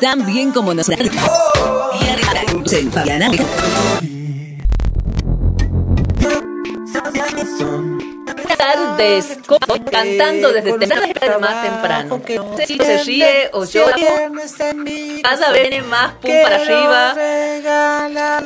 tan bien como. Fabiana. tardes, cantando desde temprano más temprano. Si se ríe o llora, cada vez viene más pum para arriba.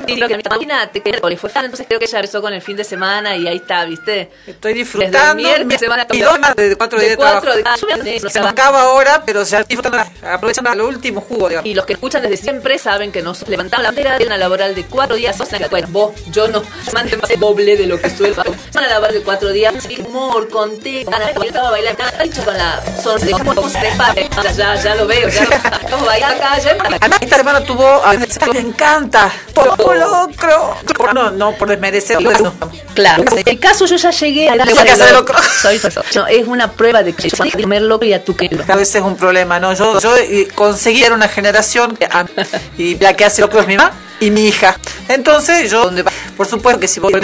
Y lo que imagínate que le fue entonces creo que ya empezó con el fin de semana y ahí está, ¿viste? Estoy disfrutando. Desde el miércoles de cuatro días de trabajo. Se acaba ahora, pero se disfrutando, aprovechando el último jugo, digamos. Y los que escuchan desde siempre saben que nos levantamos la bandera de una laboral de cuatro días. O sea, bueno, vos, yo no, más doble de lo que sueldo. Van a laboral de cuatro días humor, contento, yo estaba bailando, con la sonrisa, ya, ya lo veo, ya lo bailando acá. Además, esta hermana tuvo, me encanta, por locro, no, no, por desmerecer, no. Claro, en el caso yo ya llegué a la casa de locro. Soy, no, es una prueba de que yo comer locro y a tu que A veces es un problema, ¿no? Yo, yo conseguí una generación que, y la que hace locro es mi mamá y mi hija. Entonces, yo, por supuesto que si voy a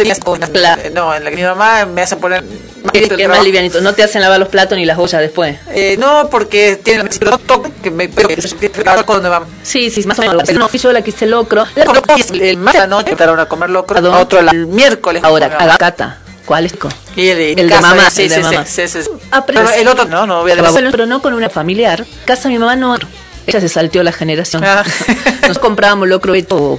no, en la que mi mamá me hace poner más, más livianito. No te hacen lavar los platos ni las ollas después. Eh, no, porque tienen que me pero cuando vamos. Sí, sí, más o menos. No, fui yo la que hice locro. La el martes la noche empezaron a comer locro. ¿A otro el miércoles. Ahora, a Cata. ¿Cuál es? Y el, el de mamá. Sí, el de mamá. Sí, sí, sí. Ah, pero el otro no, no voy a. Pero no con una familiar. Casa mi mamá no ella se salteó la generación. Ah. Nos comprábamos locro y todo.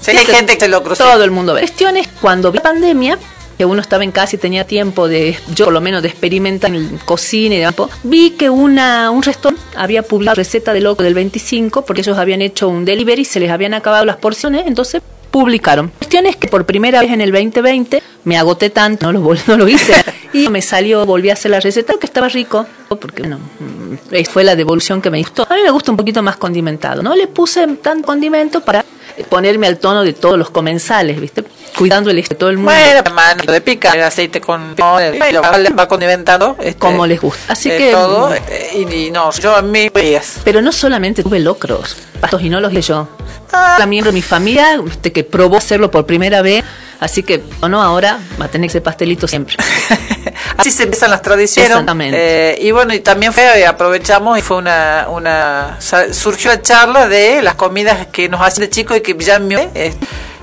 Sí, hay gente que se locro. Todo el mundo. Cuestiones, cuando vi pandemia, que uno estaba en casa y tenía tiempo de, yo por lo menos, de experimentar en cocina y demás, vi que una, un restaurante había publicado receta de loco del 25 porque ellos habían hecho un delivery, se les habían acabado las porciones, entonces publicaron. Cuestiones que por primera vez en el 2020 me agoté tanto, no lo, no lo hice, y me salió, volví a hacer la receta, que estaba rico, porque bueno, mm, fue la devolución que me gustó. A mí me gusta un poquito más condimentado, ¿no? Le puse tan condimento para ponerme al tono de todos los comensales, ¿viste? Cuidando el de todo el mundo. Bueno, de pica, el aceite con y lo va condimentando. Este, como les gusta. Así eh, que. Todo, eh, y, no, yo a mí. Pero no solamente tuve locros, pastos y no los yo. Ah. También de mi familia, este, que probó hacerlo por primera vez Así que, no, ahora va a tener ese pastelito siempre. Así se empiezan las tradiciones. Exactamente. Eh, y bueno, y también fue, aprovechamos y fue una, una, surgió la charla de las comidas que nos hacen de chicos y que ya me, eh,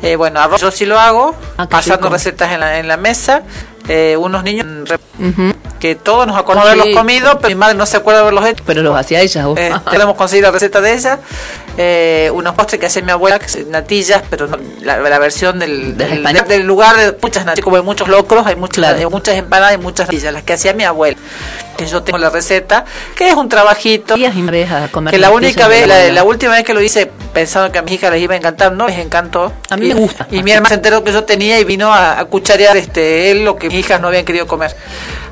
eh, bueno, arroz yo sí lo hago, ah, pasando recetas en la, en la mesa, eh, unos niños que todos nos acordamos de haberlos comido, pero mi madre no se acuerda de haberlos hecho. Pero los hacía ella. Eh, podemos conseguir la receta de ella. Eh, unos postres que hacía mi abuela, que natillas, pero la, versión del, del, lugar de muchas natillas, como hay muchos locros, hay muchas, muchas empanadas y muchas natillas, las que hacía mi abuela. Que yo tengo la receta, que es un trabajito. que la única vez, la, última vez que lo hice pensando que a mis hijas les iba a encantar, no les encantó. A mí me gusta. Y mi hermana se enteró que yo tenía y vino a, cucharear este, él lo que mis hijas no habían querido comer.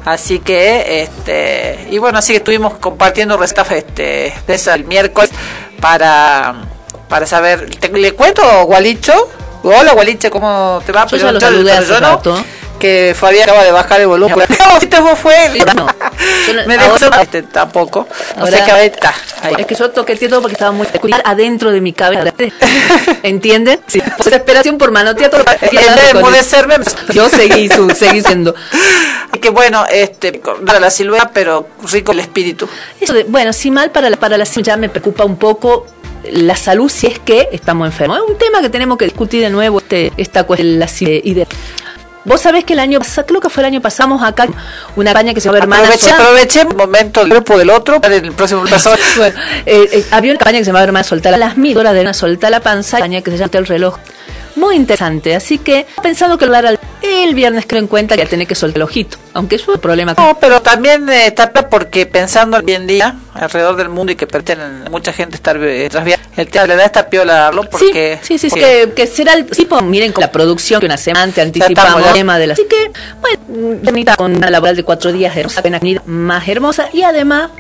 Así que, este, y bueno, así que estuvimos compartiendo recetas este, de esa el miércoles para, para saber. ¿Le cuento, Gualicho? Hola, Gualiche, ¿cómo te va? Yo ya lo saludé hace rato que Fabián acaba de bajar el volumen. No, este fue No, me dejó este tampoco. O sea que ahí está. Es que yo toqué todo porque estaba muy peculiar adentro de mi cabeza. ¿Entienden? Sí. Por desesperación por manotear todo. En vez de yo seguí, su, seguí siendo. Y que bueno, este, para la silueta, pero rico el espíritu. Eso de, bueno, si mal para la, para la ya me preocupa un poco la salud si es que estamos enfermos. Es un tema que tenemos que discutir de nuevo, este, esta cuestión la de Vos sabés que el año pasado, creo que fue el año pasamos acá una campaña que se llama Hermana Aproveché, aproveché el momento del grupo del otro para el próximo pasado. bueno, eh, eh, había una campaña que se llamaba Hermana Soltar las mídoras de una Soltar la panza, campaña que se llama El reloj muy interesante. Así que he pensado que hablar el viernes creo en cuenta que tiene que soltar el ojito, aunque es un problema. No, pero también eh, está porque pensando hoy en día alrededor del mundo y que pretenden mucha gente estar eh, el tema le da esta piola porque sí, sí, sí, que, que, será el tipo, miren con la producción que una semana te anticipamos el tema de la así que bueno, con una laboral de cuatro días hermosa, más hermosa y además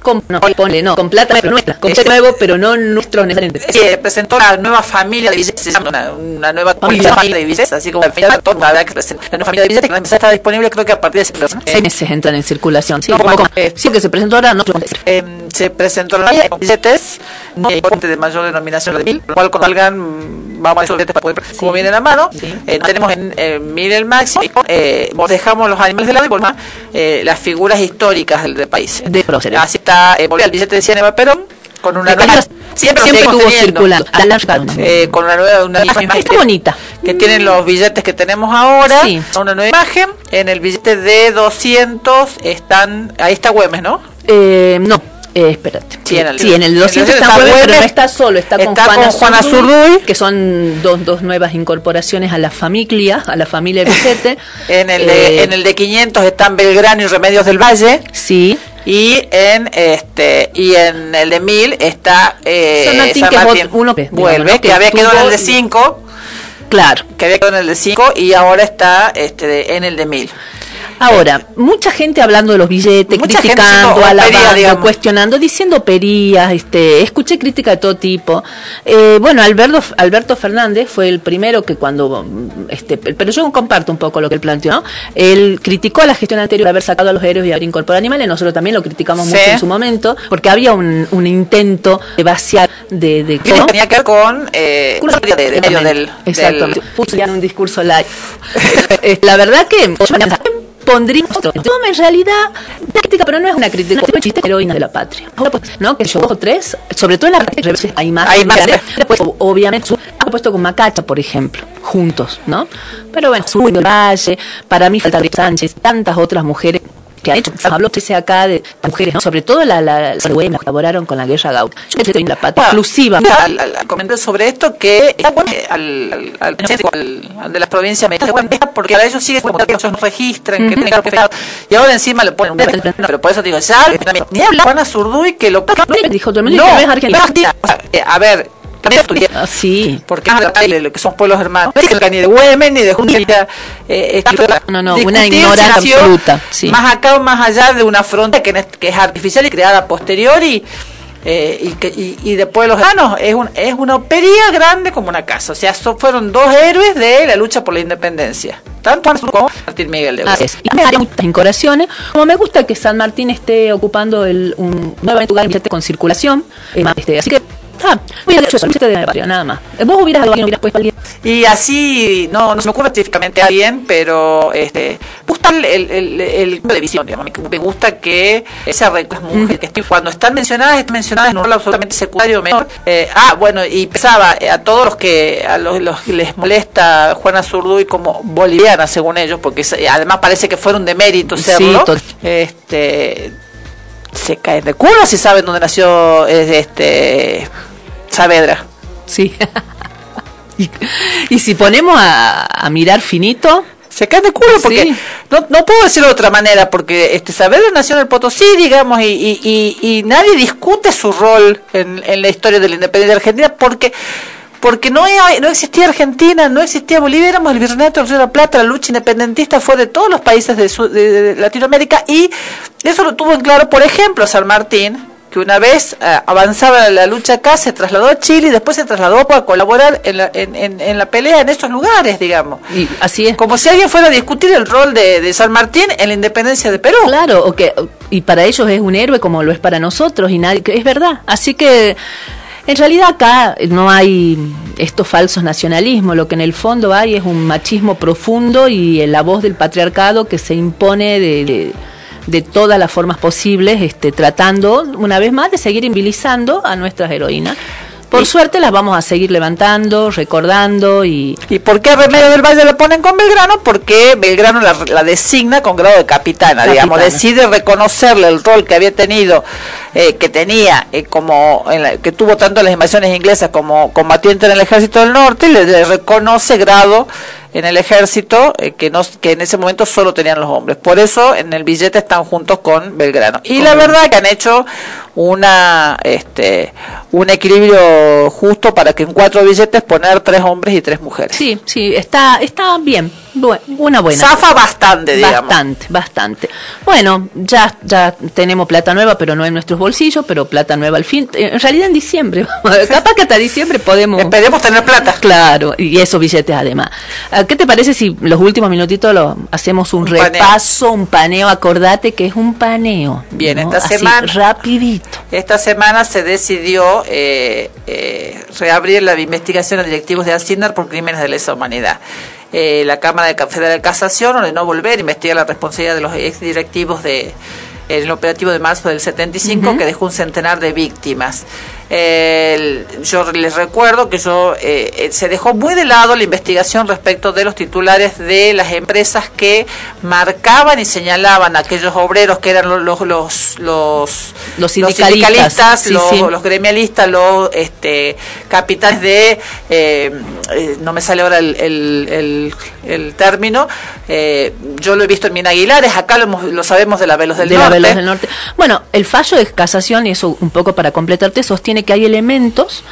con, no, ponle, no, con plata nuestra, con nuevo, pero no nuestro necesariamente. Sí, presentó una nueva familia de billetes, una, una nueva familia, de billetes, así como la nueva familia de billetes que está disponible creo que a partir de seis eh, meses entran en circulación. Sí, como, eh, sí que se presentó ahora, no. Eh, se presentó la billetes, no de mayor denominación de mil, cual salgan vamos a esos billetes para poder cómo viene la mano. Eh, tenemos en eh, mil el máximo, eh, dejamos los animales de lado y volvemos eh, las figuras históricas del, del país. De próceres. Así está, eh, al billete de 100 Eva Perón, con una nueva, siempre, siempre estuvo circulando. Eh, con una nueva una imagen Está bonita. que tienen los billetes que tenemos ahora. Sí. Una nueva imagen. En el billete de 200 están. Ahí está Güemes, ¿no? Eh, no. Eh, espérate. Sí, en el- sí, en el 200 está Güemes, pero no está solo, está, con Juana, con Juana Zurduy, Zurduy. que son dos, dos nuevas incorporaciones a la familia, a la familia Vicente. En el, de, Eh, en el de 500 están Belgrano y Remedios del Valle. Sí, Y en este y en el de 1000 está eh, San Martín, que es uno digamos, vuelve, ¿no? que, que había quedado en el de estuvo- 5, claro. que había quedado en el de 5 y ahora está este de- en el de 1000. Ahora, mucha gente hablando de los billetes, Mucha criticando, alabando, cuestionando, diciendo perías, este, escuché crítica de todo tipo. Eh, bueno, Alberto, Alberto Fernández fue el primero que cuando, mm, este, pero yo comparto un poco lo que él planteó, ¿no? Él criticó a la gestión anterior de haber sacado a los héroes y haber incorporado animales, nosotros también lo criticamos Sí. mucho en su momento, porque había un, un intento de vaciar de... de Que ¿no? tenía que ver con eh, de, de medio del, Exactamente. del- Puso ya en un discurso live. La verdad que Yo, en realidad, crítica, pero no es una crítica, es un chiste heroína de la patria. Ahora, pues, ¿no? Que yo o tres, sobre todo en la parte hay más. Hay más. Después, obviamente, ha puesto con Macacha, por ejemplo, juntos, ¿no? Pero bueno, Zúñiga, Valle, para mí falta de Sánchez, tantas otras mujeres que han hecho, hablo dice acá de mujeres, ¿no? sobre todo la, la, las que colaboraron con la guerra Gauta. Yo creo que la Bueno, exclusiva. al- al- al comentar sobre esto que está bueno que al, al, al, de las provincias me porque a ellos sigue como que ellos no registran, que tienen que y ahora encima le ponen un pero por eso digo, ya, ni habla Juana Zurduy que lo Dijo no, no es Argentina. O sea, eh, a ver, también estudié Ah, sí. porque es lo que son pueblos hermanos, no ni de Güemes ni de Junilla, eh, No, no, una ignorancia absoluta, sí. Más acá o más allá de una frontera que, es- que es artificial y creada a posteriori. eh, y, que, y, y de pueblos hermanos es, un, es una opería grande como una casa. O sea, so- fueron dos héroes de la lucha por la independencia. Tanto como Martín Miguel de Así es. Y me muchas incorporaciones. Como me gusta que San Martín esté ocupando el, un nuevamente lugar con circulación. eh, este, así que, ah, hubiera hecho eso, billete de patria, nada más. Vos hubieras alguien, hubieras puesto a alguien. Y así, no, no se me ocurre específicamente a alguien, pero este, me gusta el, el, el, el- de visión, digamos, me, gusta que esa las mujeres que estén- cuando están mencionadas, están mencionadas en un rol absolutamente secundario menor. Eh, ah, bueno, y pensaba eh, a todos los que a los, los que les molesta Juana Zurduy como boliviana, según ellos, porque es- además parece que fuera un demérito Sí, serlo. tot- este se caen de culo si saben dónde nació este Saavedra. Sí. y, y si ponemos a, a mirar finito, Se caen de culo porque Sí. no, no puedo decirlo de otra manera, porque este Saavedra nació en el Potosí, digamos, y, y, y, y nadie discute su rol en, en la historia de la independencia de Argentina, porque porque no, no existía Argentina, no existía Bolivia, éramos el Virreinato del Río de la Plata, la lucha independentista fue de todos los países de, su- de- de Latinoamérica y eso lo tuvo en claro, por ejemplo, San Martín, que una vez eh, avanzaba la lucha acá, se trasladó a Chile y después se trasladó a colaborar en la, en, en, en la pelea en esos lugares, digamos. y así es. Como si alguien fuera a discutir el rol de, de San Martín en la independencia de Perú. Claro, o que, y para ellos es un héroe como lo es para nosotros, y nadie, es verdad. Así que, en realidad acá no hay estos falsos nacionalismos, lo que en el fondo hay es un machismo profundo y la voz del patriarcado que se impone de, de, todas las formas posibles, este, tratando, una vez más, de seguir invilizando a nuestras heroínas. Por suerte las vamos a seguir levantando, recordando y... ¿Y por qué Remedio del Valle la ponen con Belgrano? Porque Belgrano la, la designa con grado de capitana, Capitana. digamos, decide reconocerle el rol que había tenido, eh, que tenía, eh, como en la- que tuvo tanto en las invasiones inglesas como combatiente en el ejército del norte, y le, le reconoce grado en el ejército eh, que no que en ese momento solo tenían los hombres. Por eso en el billete están juntos con Belgrano. Y la verdad que han hecho una este un equilibrio justo para que en cuatro billetes poner tres hombres y tres mujeres. Sí, sí, está, está bien. una buena. Zafa bastante, digamos. Bastante, bastante. Bueno, ya, ya tenemos plata nueva, pero no en nuestros bolsillos, pero plata nueva al fin. En realidad en diciembre, capaz que hasta diciembre podemos... Esperemos tener plata. Claro, y esos billetes además. Ah, ¿Qué te parece si los últimos minutitos lo hacemos un, repaso, un paneo? Acordate que es un paneo. Bien, esta semana... Rapidito. Esta semana se decidió eh, eh, reabrir la investigación a directivos de Hacienda por crímenes de lesa humanidad. Eh, la Cámara de Federal de Casación ordenó volver a investigar la responsabilidad de los ex directivos de el operativo de marzo del 75 que dejó un centenar de víctimas yo les recuerdo que yo eh, eh, se dejó muy de lado la investigación respecto de los titulares de las empresas que marcaban y señalaban a aquellos obreros que eran los los los, los sindicalistas, los, gremialistas, los este, capitanes de eh, no me sale ahora el, el, el, término. yo lo he visto en Mina Aguilares, acá lo, lo sabemos de la Velos del, Norte. del Norte. Bueno, el fallo de casación, y eso un poco para completarte, sostiene que hay elementos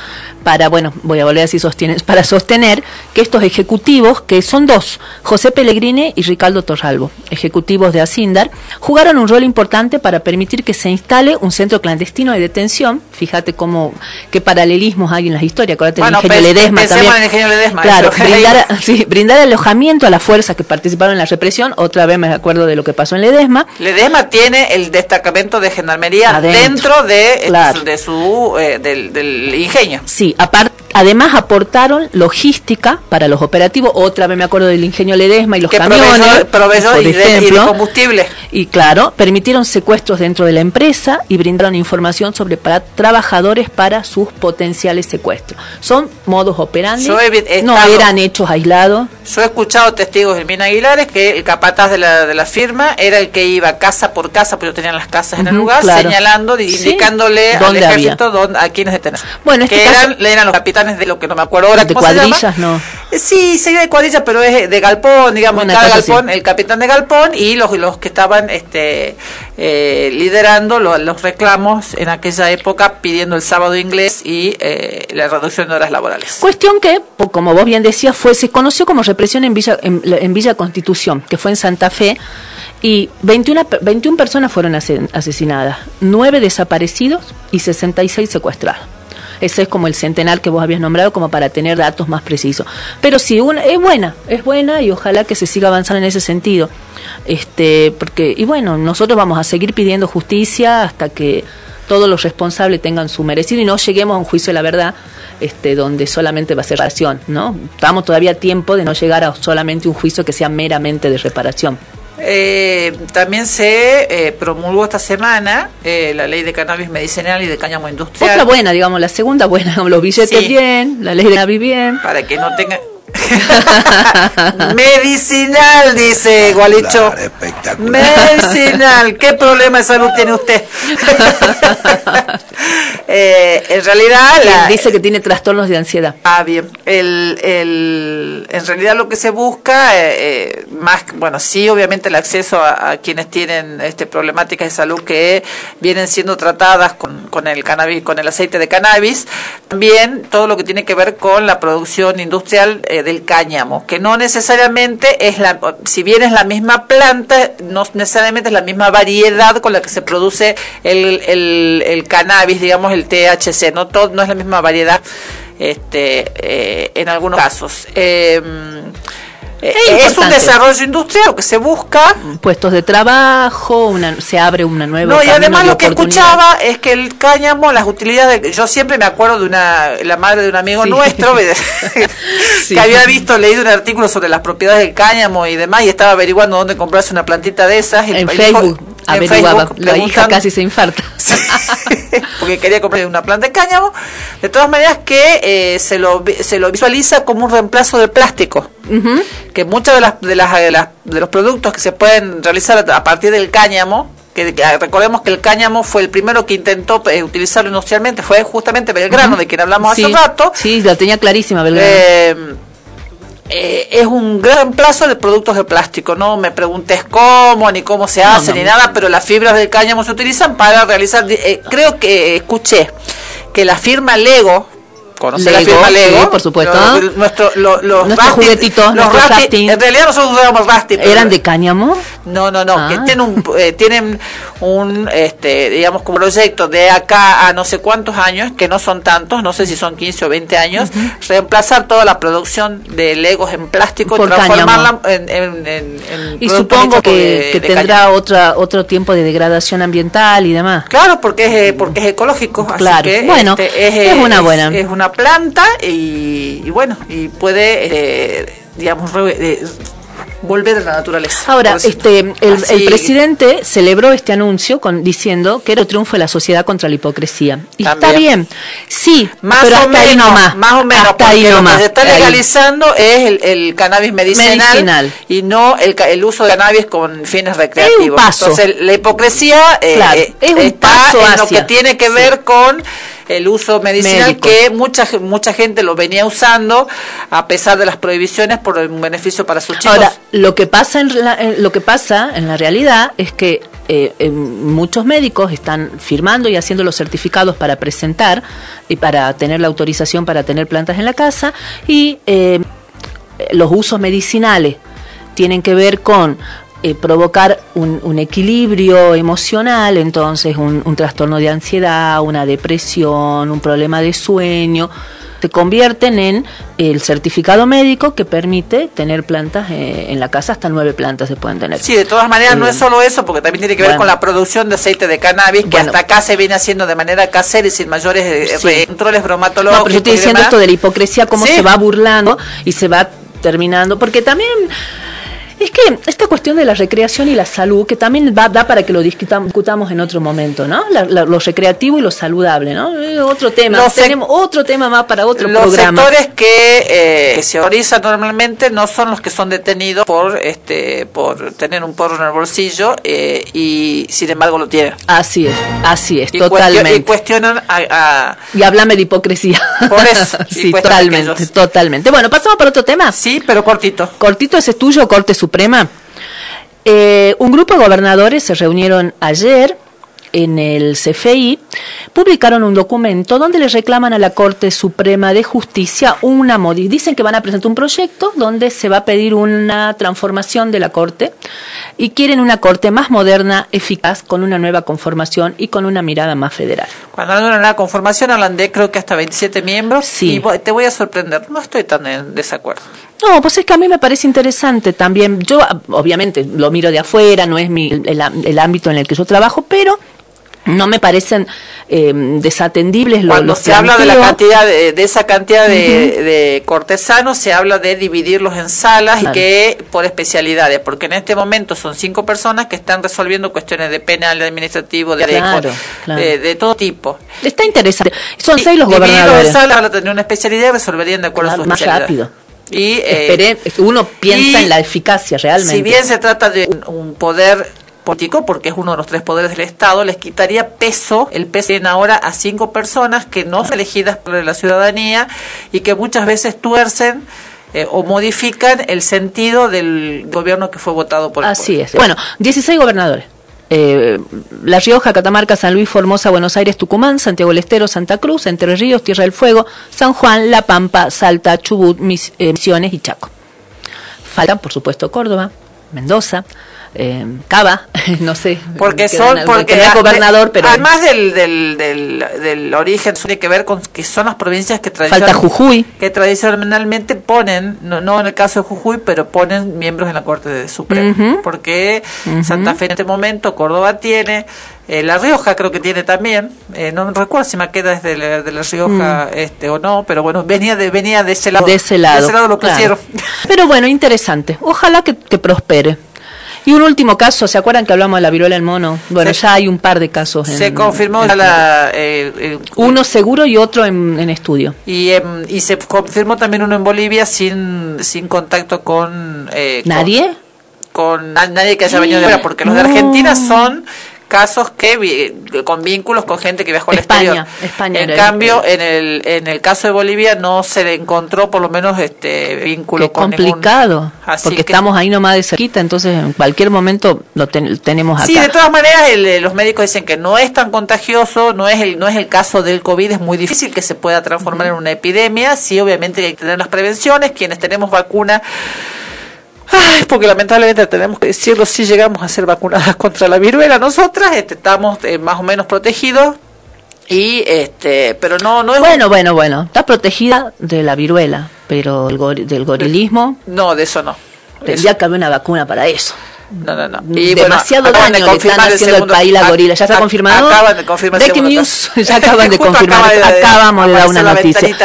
para, bueno, voy a volver a decir sostener, para sostener que estos ejecutivos, que son dos, José Pellegrini y Ricardo Torralbo, ejecutivos de Asindar, jugaron un rol importante para permitir que se instale un centro clandestino de detención. Fíjate cómo, qué paralelismos hay en las historias. Acuérdate bueno, el ingenio Ledesma también. El ingenio Ledesma, claro, brindar, sí, brindar, alojamiento a las fuerzas que participaron en la represión. Otra vez me acuerdo de lo que pasó en Ledesma. Ledesma tiene el destacamento de gendarmería dentro de, de su eh, del, del ingenio. Sí, además aportaron logística para los operativos. Otra vez me acuerdo del ingenio Ledesma y los camiones. Proveyó, por ejemplo, de, combustible. Y claro, permitieron secuestros dentro de la empresa y brindaron información sobre para trabajadores para sus potenciales secuestros. Son modos operandi, no eran hechos aislados. Yo he escuchado testigos en Mina Aguilares que el capataz de la, de la firma era el que iba casa por casa, porque tenían las casas en el lugar, señalando, indicándole al ejército dónde, a quienes detener. Bueno, este que eran, eran los capitanes de lo que no me acuerdo ahora. De cuadrillas, no. Eh, sí, sería de cuadrillas, pero es de galpón, digamos, cada galpón, el capitán de galpón y los, los que estaban este, eh, liderando los, reclamos en aquella época pidiendo el sábado inglés y eh, la reducción de horas laborales. Cuestión que, como vos bien decías, fue se conoció como represión en Villa, en, Villa Constitución, que fue en Santa Fe, y 21, 21 personas fueron asesinadas, 9 desaparecidos y 66 secuestrados. Ese es como el centenar que vos habías nombrado como para tener datos más precisos. Pero sí, una, es buena, es buena y ojalá que se siga avanzando en ese sentido. Este, porque, y bueno, nosotros vamos a seguir pidiendo justicia hasta que todos los responsables tengan su merecido y no lleguemos a un juicio de la verdad este, donde solamente va a ser reparación, ¿no? Estamos todavía a tiempo de no llegar a solamente un juicio que sea meramente de reparación. Eh, también se eh, promulgó esta semana eh, la ley de cannabis medicinal y de cáñamo industrial. Otra buena, digamos, la segunda buena, los billetes bien, la ley de cannabis bien. Para que no tenga Medicinal, dice Gualicho. Medicinal. ¿Qué problema de salud tiene usted? Eh, en realidad... dice que tiene trastornos de ansiedad. Ah, bien. El, el, en realidad lo que se busca, eh, eh, más, bueno, sí, obviamente el acceso a, quienes tienen este, problemáticas de salud que vienen siendo tratadas con, con el cannabis, con el aceite de cannabis. También todo lo que tiene que ver con la producción industrial del cáñamo, que no necesariamente es la, si bien es la misma planta, no necesariamente es la misma variedad con la que se produce el, el, cannabis, digamos el THC, no todo, no es la misma variedad este, eh, en algunos casos. Eh, es, un desarrollo industrial que se busca. Puestos de trabajo, una, se abre una nueva. No, y además lo que escuchaba es que el cáñamo, las utilidades. Yo siempre me acuerdo de una la madre de un amigo nuestro que había visto, leído un artículo sobre las propiedades del cáñamo y demás, y estaba averiguando dónde comprarse una plantita de esas. En Facebook. Averiguaba. la hija casi se infarta. porque quería comprar una planta de cáñamo. De todas maneras, que eh, se, lo, se lo visualiza como un reemplazo del plástico que muchos de, las, de, las, de, los productos que se pueden realizar a partir del cáñamo, que, recordemos que el cáñamo fue el primero que intentó eh, utilizarlo industrialmente, fue justamente Belgrano, de quien hablamos hace rato. Sí, la tenía clarísima Belgrano. Eh, eh, es un gran plazo de productos de plástico. No me preguntes cómo, ni cómo se hace, ni nada, pero las fibras del cáñamo se utilizan para realizar. creo que escuché que la firma Lego, conocer la firma Lego. por supuesto. nuestro, los nuestros juguetitos, los rafting. En realidad nosotros usábamos rafting. ¿Eran de cáñamo? No, no, no. Que Ah. tienen un, eh, tienen un, este, digamos, como proyecto de acá a no sé cuántos años, que no son tantos, no sé si son 15 o 20 años, reemplazar toda la producción de Legos en plástico Por transformarla en, en, en, en Y supongo que, de- que de tendrá cáñamo. otra, otro tiempo de degradación ambiental y demás. Claro, porque es, eh, porque es ecológico. así Claro. que, Bueno, este, es una buena. Es, una planta y, y bueno, y puede, eh, digamos, re- eh, volver a la naturaleza. Ahora, este, el, presidente celebró este anuncio con, diciendo que era el triunfo de la sociedad contra la hipocresía. Y está bien, sí, Más pero o hasta ahí menos, nomás. más o menos, hasta ahí porque lo nomás. que se está Ahí. legalizando es el, el cannabis medicinal, Medicinal. y no el, el uso de cannabis con fines recreativos. paso. Entonces, la hipocresía eh, Claro, es un está paso en lo que tiene que ver con el uso medicinal Médico. que mucha mucha gente lo venía usando a pesar de las prohibiciones por un beneficio para sus chicos. Ahora, lo que pasa en, la, lo que pasa en la realidad es que eh, eh, muchos médicos están firmando y haciendo los certificados para presentar y para tener la autorización para tener plantas en la casa y eh, los usos medicinales tienen que ver con eh, provocar un, un equilibrio emocional, entonces un, un trastorno de ansiedad, una depresión, un problema de sueño, se convierten en el certificado médico que permite tener plantas eh, en la casa, hasta nueve plantas se pueden tener. Sí, de todas maneras no Eh, es solo eso, porque también tiene que ver bueno. con la producción de aceite de cannabis, que Bueno. hasta acá se viene haciendo de manera casera y sin mayores Sí. controles bromatológicos. No, pero yo estoy diciendo demás. esto de la hipocresía, cómo Sí. se va burlando y se va terminando, porque también es que esta cuestión de la recreación y la salud, que también va, da para que lo discutam- discutamos en otro momento, ¿no? La- la- lo recreativo y lo saludable, ¿no? Eh, otro tema, Los tenemos otro tema más para otro Los programa. sectores que, eh, que se autorizan normalmente no son los que son detenidos por este por tener un porro en el bolsillo eh, y sin embargo lo tienen. Así es, así es, Y, cuestio- y totalmente. cuestionan a, a- Y háblame de hipocresía. Por eso, sí, totalmente, totalmente. Bueno, pasamos para otro tema. Sí, pero cortito. Cortito, ese es tuyo, Corte Suprema. Eh, un grupo de gobernadores se reunieron ayer en el CFI, publicaron un documento donde le reclaman a la Corte Suprema de Justicia una modi dicen que van a presentar un proyecto donde se va a pedir una transformación de la Corte y quieren una Corte más moderna, eficaz, con una nueva conformación y con una mirada más federal. Cuando hablan de la conformación hablan de creo que hasta 27 miembros Sí. y te voy a sorprender, no estoy tan en desacuerdo. No, pues es que a mí me parece interesante también. Yo, obviamente, lo miro de afuera, no es mi, el, el ámbito en el que yo trabajo, pero no me parecen eh, desatendibles los, Cuando los se habla de la cantidad de, de esa cantidad de, de cortesanos, se habla de dividirlos en salas Claro. y que por especialidades, porque en este momento son cinco personas que están resolviendo cuestiones de penal, administrativo, de, Claro, de- claro. de- de todo tipo. Está interesante. Son seis los Divididos en gobernadores. salas, van a tener una especialidad y resolverían de acuerdo a su Más especialidad. rápido. Y, eh, uno piensa y en la eficacia realmente. Si bien se trata de un, un poder político, porque es uno de los tres poderes del Estado, les quitaría peso, el peso tienen ahora a cinco personas que no son elegidas por la ciudadanía y que muchas veces tuercen eh, o modifican el sentido del gobierno que fue votado por el Así pueblo. es. Bueno, 16 gobernadores. Eh, la Rioja, Catamarca, San Luis, Formosa, Buenos Aires, Tucumán, Santiago del Estero, Santa Cruz, Entre Ríos, Tierra del Fuego, San Juan, La Pampa, Salta, Chubut, Mis- eh, Misiones y Chaco. Faltan, por supuesto, Córdoba, Mendoza, eh, Cava, no sé. Porque son, porque gobernador, pero además del, del, del, del origen, tiene que ver con que son las provincias que falta tradicionalmente Jujuy. que tradicionalmente ponen, no, no en el caso de Jujuy, pero ponen miembros en la Corte de Suprema. Porque Santa Fe en este momento, Córdoba tiene, eh, La Rioja creo que tiene también, eh, no recuerdo si me queda desde la, de La Rioja este o no, pero bueno, venía de, venía de ese lado. Mm. de ese lado. lo claro. Pero bueno, interesante. Ojalá que, que prospere. Y un último caso, ¿se acuerdan que hablamos de la viruela del mono? Bueno, Se- ya hay un par de casos. Se en- confirmó en- la... eh, eh, Uno seguro y otro en, en estudio. Y, em, y se confirmó también uno en Bolivia sin, sin contacto con... eh, con- ¿Nadie? Con, na- nadie que haya venido de fuera, porque los de. Argentina son casos que con vínculos con gente que viajó al exterior. España en cambio, en el en el caso de Bolivia no se le encontró por lo menos este vínculo con complicado, porque estamos ahí nomás de cerquita, entonces en cualquier momento lo tenemos acá. Sí, de todas maneras los médicos dicen que no es tan contagioso, no es el no es el caso del COVID, es muy difícil que se pueda transformar en una epidemia, sí obviamente hay que tener las prevenciones, quienes tenemos vacuna Ay, porque lamentablemente tenemos que decirlo, si llegamos a ser vacunadas contra la viruela, nosotras este, estamos eh, más o menos protegidos y este pero no no es bueno bueno bueno está protegida de la viruela pero el del gorilismo. No de eso no. Tendría que haber una vacuna para eso no, no, no. Y Demasiado daño le están haciendo el, país la gorila. ¿Ya está confirmado? Acaban de confirmar. Breaking news. Ya acaban de confirmar. Acabamos de dar una noticia.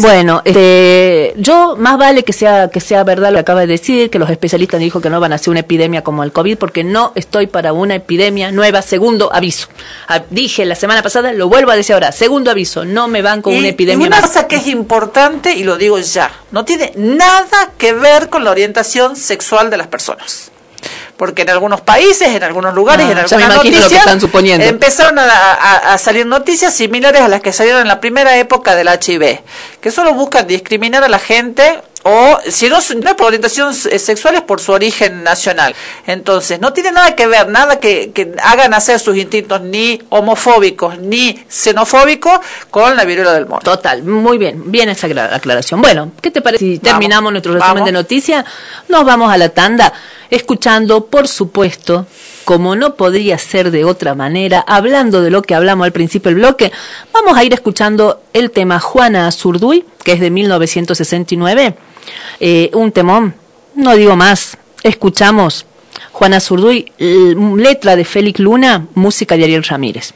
Bueno, este, yo más vale que sea que sea verdad lo que acaba de decir, que los especialistas dijo que no van a ser una epidemia como el COVID, porque no estoy para una epidemia nueva. Segundo aviso. Ah, dije la semana pasada, lo vuelvo a decir ahora. Segundo aviso, no me van con una epidemia. Y una cosa que es importante, y lo digo ya, no tiene nada que ver con la orientación sexual de las personas porque en algunos países, en algunos lugares, ah, en algunas noticias, empezaron a, salir noticias similares a las que salieron en la primera época del HIV, que solo buscan discriminar a la gente o si no, no es por orientación eh, sexual es por su origen nacional. Entonces, no tiene nada que ver, nada que, que hagan hacer sus instintos ni homofóbicos ni xenofóbicos con la viruela del mono. Total, muy bien, bien esa aclaración. Bueno, ¿qué te parece si terminamos nuestro resumen de noticias? Nos vamos a la tanda escuchando, por supuesto, como no podría ser de otra manera, hablando de lo que hablamos al principio del bloque, vamos a ir escuchando el tema Juana Zurduy, que es de 1969 eh, un temón, no digo más, escuchamos Juana Zurduy, letra de Félix Luna, música de Ariel Ramírez.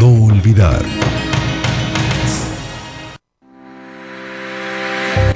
No olvidar.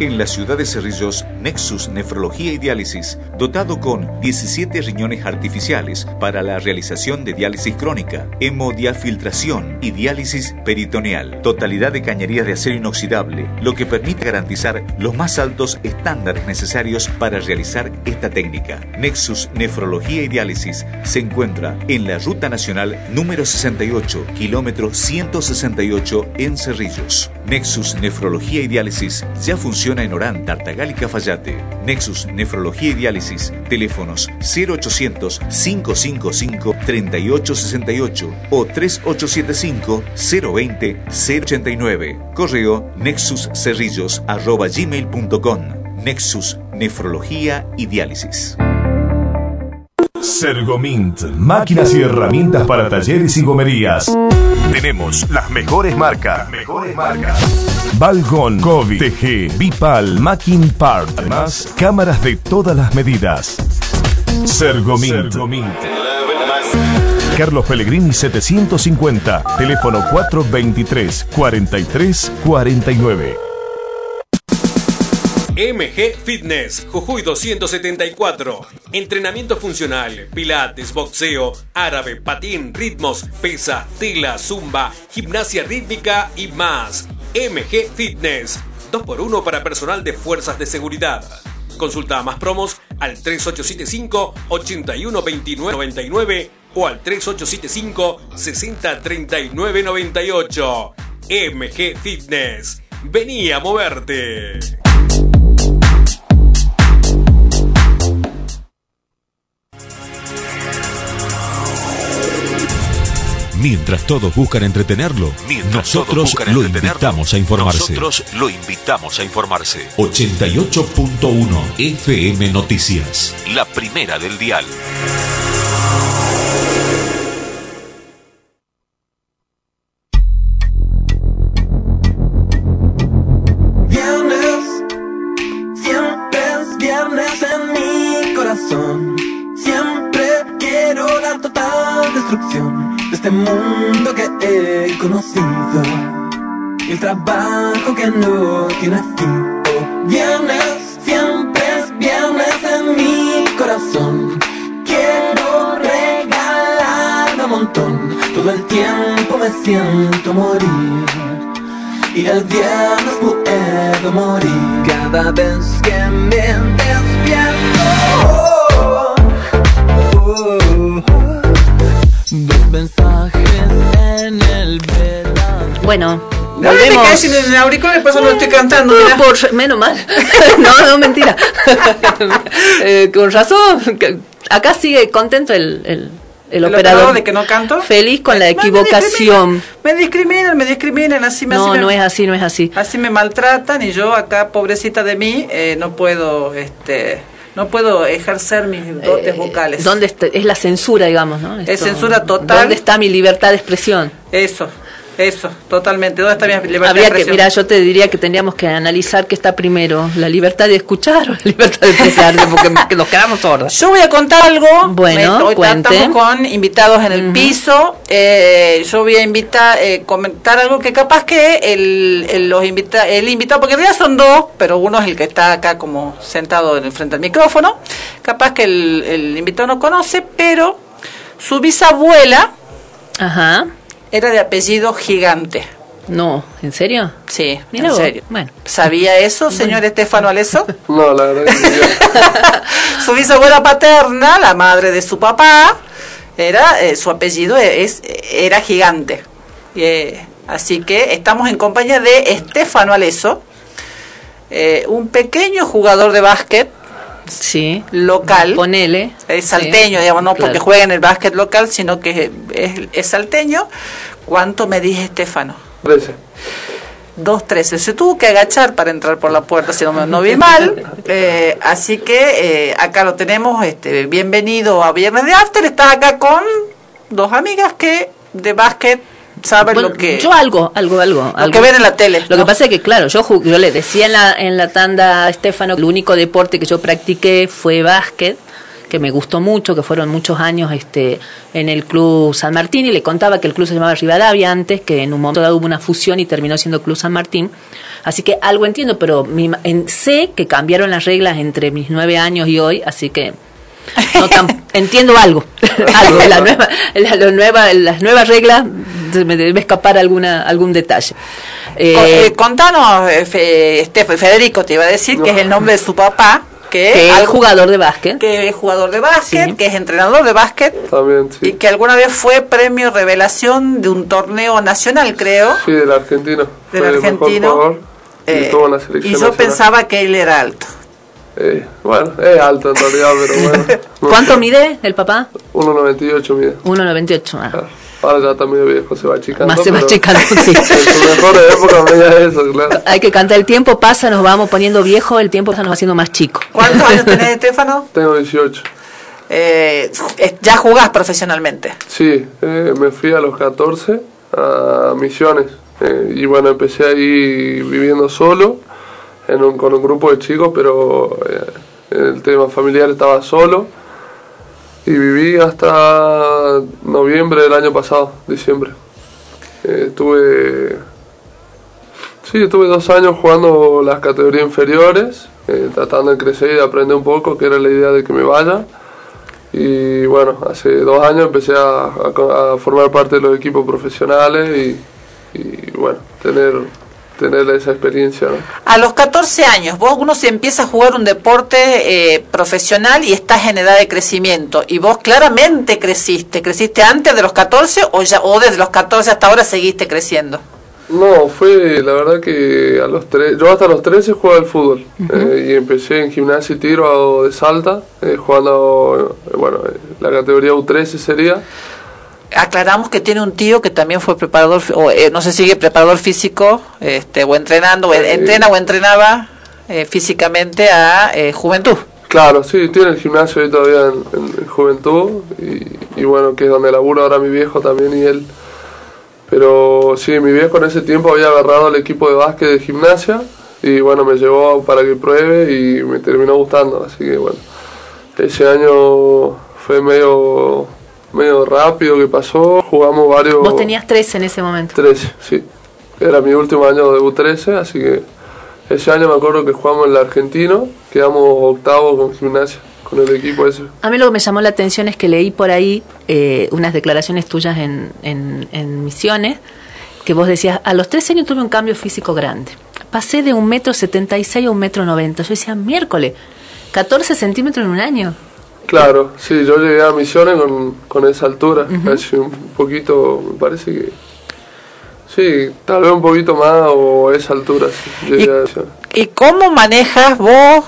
En la ciudad de Cerrillos, Nexus Nefrología y Diálisis, dotado con 17 riñones artificiales para la realización de diálisis crónica, hemodiafiltración y diálisis peritoneal. Totalidad de cañerías de acero inoxidable, lo que permite garantizar los más altos estándares necesarios para realizar esta técnica. Nexus Nefrología y Diálisis se encuentra en la Ruta Nacional número 68, kilómetro 168 en Cerrillos. Nexus Nefrología y Diálisis ya funciona en Orán, Tartagal y Cafayate. Nexus Nefrología y Diálisis. Teléfonos 0800 555 3868 o 3875 020 089. Correo nexuscerrillos@gmail.com. Nexus Nefrología y Diálisis. Sergomint, máquinas y herramientas para talleres y gomerías. Tenemos las mejores marcas. Mejores marcas. Balgon, COVID, TG, Bipal, Macking Part. Además, cámaras de todas las medidas. Sergomint. Carlos Pellegrini 750. Teléfono 423 43 49. MG Fitness, Jujuy 274. Entrenamiento funcional, pilates, boxeo, árabe, patín, ritmos, pesa, tela, zumba, gimnasia rítmica y más. MG Fitness, 2x1 para personal de fuerzas de seguridad. Consulta más promos al 3875 812999 o al 3875 603998. MG Fitness. Vení a moverte. Mientras todos buscan entretenerlo, nosotros lo invitamos a informarse. Nosotros lo invitamos a informarse. 88.1 FM Noticias. La primera del dial. Siento morir. Y el viernes puedo morir cada vez que me despierto. Oh, oh, oh. Dos mensajes en el verano. Bueno, No, volvemos. quedes sin el auricular, por eso no estoy cantando. No, por, menos mal. no, no, mentira. Eh, con razón. Acá sigue contento el, el, el ¿El operador. de que no canto? Feliz con la Me- equivocación. Me discriminan, me discriminan, así me No, así me- no es así, no es así. Así me maltratan y yo acá, pobrecita de mí, eh, no puedo, este, no puedo ejercer mis dotes vocales. Eh, ¿Dónde está? Es la censura, digamos, ¿no? Es censura total. ¿Dónde está mi libertad de expresión? Eso, eso, totalmente. ¿Dónde está mi libertad Habría de que, expresión? mira, yo te diría que tendríamos que analizar qué está primero, la libertad de escuchar o la libertad de expresarse, porque nos quedamos sordos. Yo voy a contar algo. Bueno, hoy cuente. estamos con invitados en el piso. Eh, yo voy a invitar, eh, comentar algo que capaz que el, el- los invita, el invitado, porque en realidad son dos, pero uno es el que está acá como sentado en frente al micrófono. Capaz que el, el invitado no conoce, pero su bisabuela Ajá. Era de apellido gigante. No, ¿en serio? Sí, Mira en vos. serio. Bueno. ¿Sabía eso, señor Estefano Aleso? No, la verdad que no. su bisabuela paterna, la madre de su papá, era eh, su apellido es, era gigante. Eh, así que estamos en compañía de Estefano Aleso, eh, un pequeño jugador de básquet Sí. local. Ponele. Es Sí. salteño, digamos, no porque juega en el básquet local, sino que es, es salteño. ¿Cuánto me dice Estefano? Trece. 2.13. Se tuvo que agachar para entrar por la puerta, si no, me- no vi mal. Eh, así que eh, acá lo tenemos. Este, bienvenido a Viernes de After. Estás acá con dos amigas que de básquet Bueno, lo que yo algo, algo, algo. lo algo. que ven en la tele. Lo ¿no? que pasa es que, claro, yo, yo le decía en la, en la tanda a Estefano que el único deporte que yo practiqué fue básquet, que me gustó mucho, que fueron muchos años este en el Club San Martín, y le contaba que el club se llamaba Rivadavia antes, que en un momento dado hubo una fusión y terminó siendo Club San Martín. Así que algo entiendo, pero mi en- sé que cambiaron las reglas entre mis nueve años y hoy, así que no tan- entiendo algo, algo la nueva, la, lo nueva- las nuevas reglas se me debe escapar alguna algún detalle. Eh, Con- eh, contanos, eh, Fe- Estef- Federico, te iba a decir que es el nombre de su papá, que, que es algo- jugador de básquet. que es jugador de básquet, Sí. que es entrenador de básquet También, y sí. que alguna vez fue premio revelación de un torneo nacional, creo. Sí, del argentino. Del argentino. jugador y Eh, y yo nacional. pensaba que él era alto. Eh, bueno, es alto en realidad, pero bueno. No ¿Cuánto sé. mide el papá? 1.98 mide. 1,98. ah. Ah, Ahora ya está medio viejo, se va achicando. Más se va achicando, sí. En su mejor época medía eso, claro. Hay que cantar, el tiempo pasa, nos vamos poniendo viejos, el tiempo se nos va haciendo más chico. ¿Cuántos años tenés, Estefano? Tengo 18. Eh, eh, ya jugás profesionalmente. Sí, eh, me fui a los 14 a Misiones. eh, y bueno, empecé ahí viviendo solo, en un- con un grupo de chicos, pero eh, el tema familiar estaba solo. Y viví hasta noviembre del año pasado, diciembre. Eh, estuve. Sí, estuve dos años jugando las categorías inferiores, eh, tratando de crecer y de aprender un poco, que era la idea de que me vaya. Y bueno, hace dos años empecé a formar parte de los equipos profesionales y, y, bueno, tener, tener esa experiencia. ¿no? A los 14 años, vos uno se empieza a jugar un deporte eh, profesional y estás en edad de crecimiento. Y vos claramente creciste. ¿Creciste antes de los 14 o, ya, o desde los 14 hasta ahora seguiste creciendo? No, fue la verdad que a los tres, yo hasta los 13 jugaba al fútbol eh, y empecé en gimnasia y tiro de Salta, eh, jugando, eh, bueno, eh, la categoría U13 sería. Aclaramos que tiene un tío que también fue preparador, o eh, no sé si sigue preparador físico, este, o entrenando, o Eh, entrena o entrenaba eh, físicamente a eh, Juventud. Claro, sí, tiene el gimnasio ahí todavía en, en- en Juventud y, y bueno, que es donde labura ahora mi viejo también y él. Pero sí, mi viejo en ese tiempo había agarrado el equipo de básquet de gimnasia y bueno, me llevó para que pruebe y me terminó gustando, así que bueno, ese año fue medio, medio rápido que pasó, jugamos varios... Vos tenías 13 en ese momento. 13, sí. Era mi último año de U13, así que ese año me acuerdo que jugamos en el argentino, quedamos octavo con gimnasia, con el equipo ese. A mí lo que me llamó la atención es que leí por ahí eh, unas declaraciones tuyas en, en, en Misiones, que vos decías, a los 13 años tuve un cambio físico grande. Pasé de un metro setenta y seis a un metro noventa. Yo decía, miércoles, 14 centímetros en un año. Claro, sí, yo llegué a Misiones con, con esa altura, casi un poquito, me parece que... Sí, tal vez un poquito más o esa altura, sí, llegué a Misiones. ¿Y cómo manejas vos,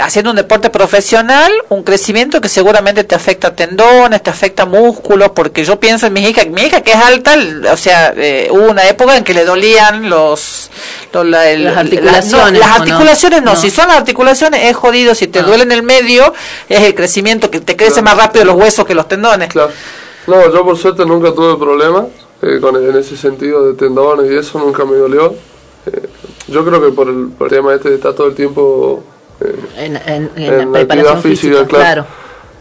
haciendo un deporte profesional, un crecimiento que seguramente te afecta tendones, te afecta músculos? Porque yo pienso en mi hija, mi hija que es alta, o sea, eh, hubo una época en que le dolían los... los- la- el- Las la- articulaciones, no, las articulaciones no, No. si son las articulaciones es jodido, si te Ah. duele en el medio, es el crecimiento, que te crece más rápido los huesos que los tendones. Claro. No, yo por suerte nunca tuve problemas eh, con, en ese sentido de tendones y eso nunca me dolió. Eh, yo creo que por el, por el tema este de estar todo el tiempo eh, En, en- en En la preparación física, física, claro. claro.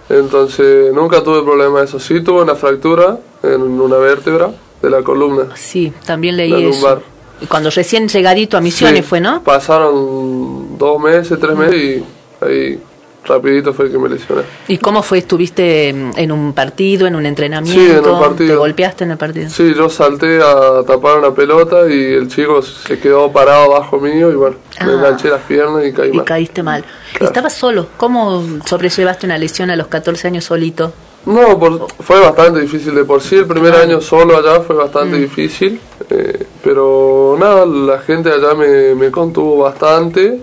Entonces nunca tuve problema de eso. Sí tuve una fractura en una vértebra de la columna. Sí, también leí eso. Y cuando recién llegadito a Misiones Sí, fue, ¿no? Pasaron dos meses, tres meses y ahí rapidito fue que me lesioné. ¿Y cómo fue? ¿Estuviste en un partido, en un entrenamiento? Sí, en un partido. ¿Te golpeaste en el partido? Sí, yo salté a tapar una pelota y el chico se quedó parado abajo mío y bueno, me Ah. enganché las piernas y caí Y mal. caíste mal. Claro. ¿Estabas solo? ¿Cómo sobrellevaste una lesión a los 14 años solito? No, por- fue bastante difícil de por sí. El primer Ah. año solo allá fue bastante Mm. difícil. eh, pero nada, la gente allá me, me contuvo bastante.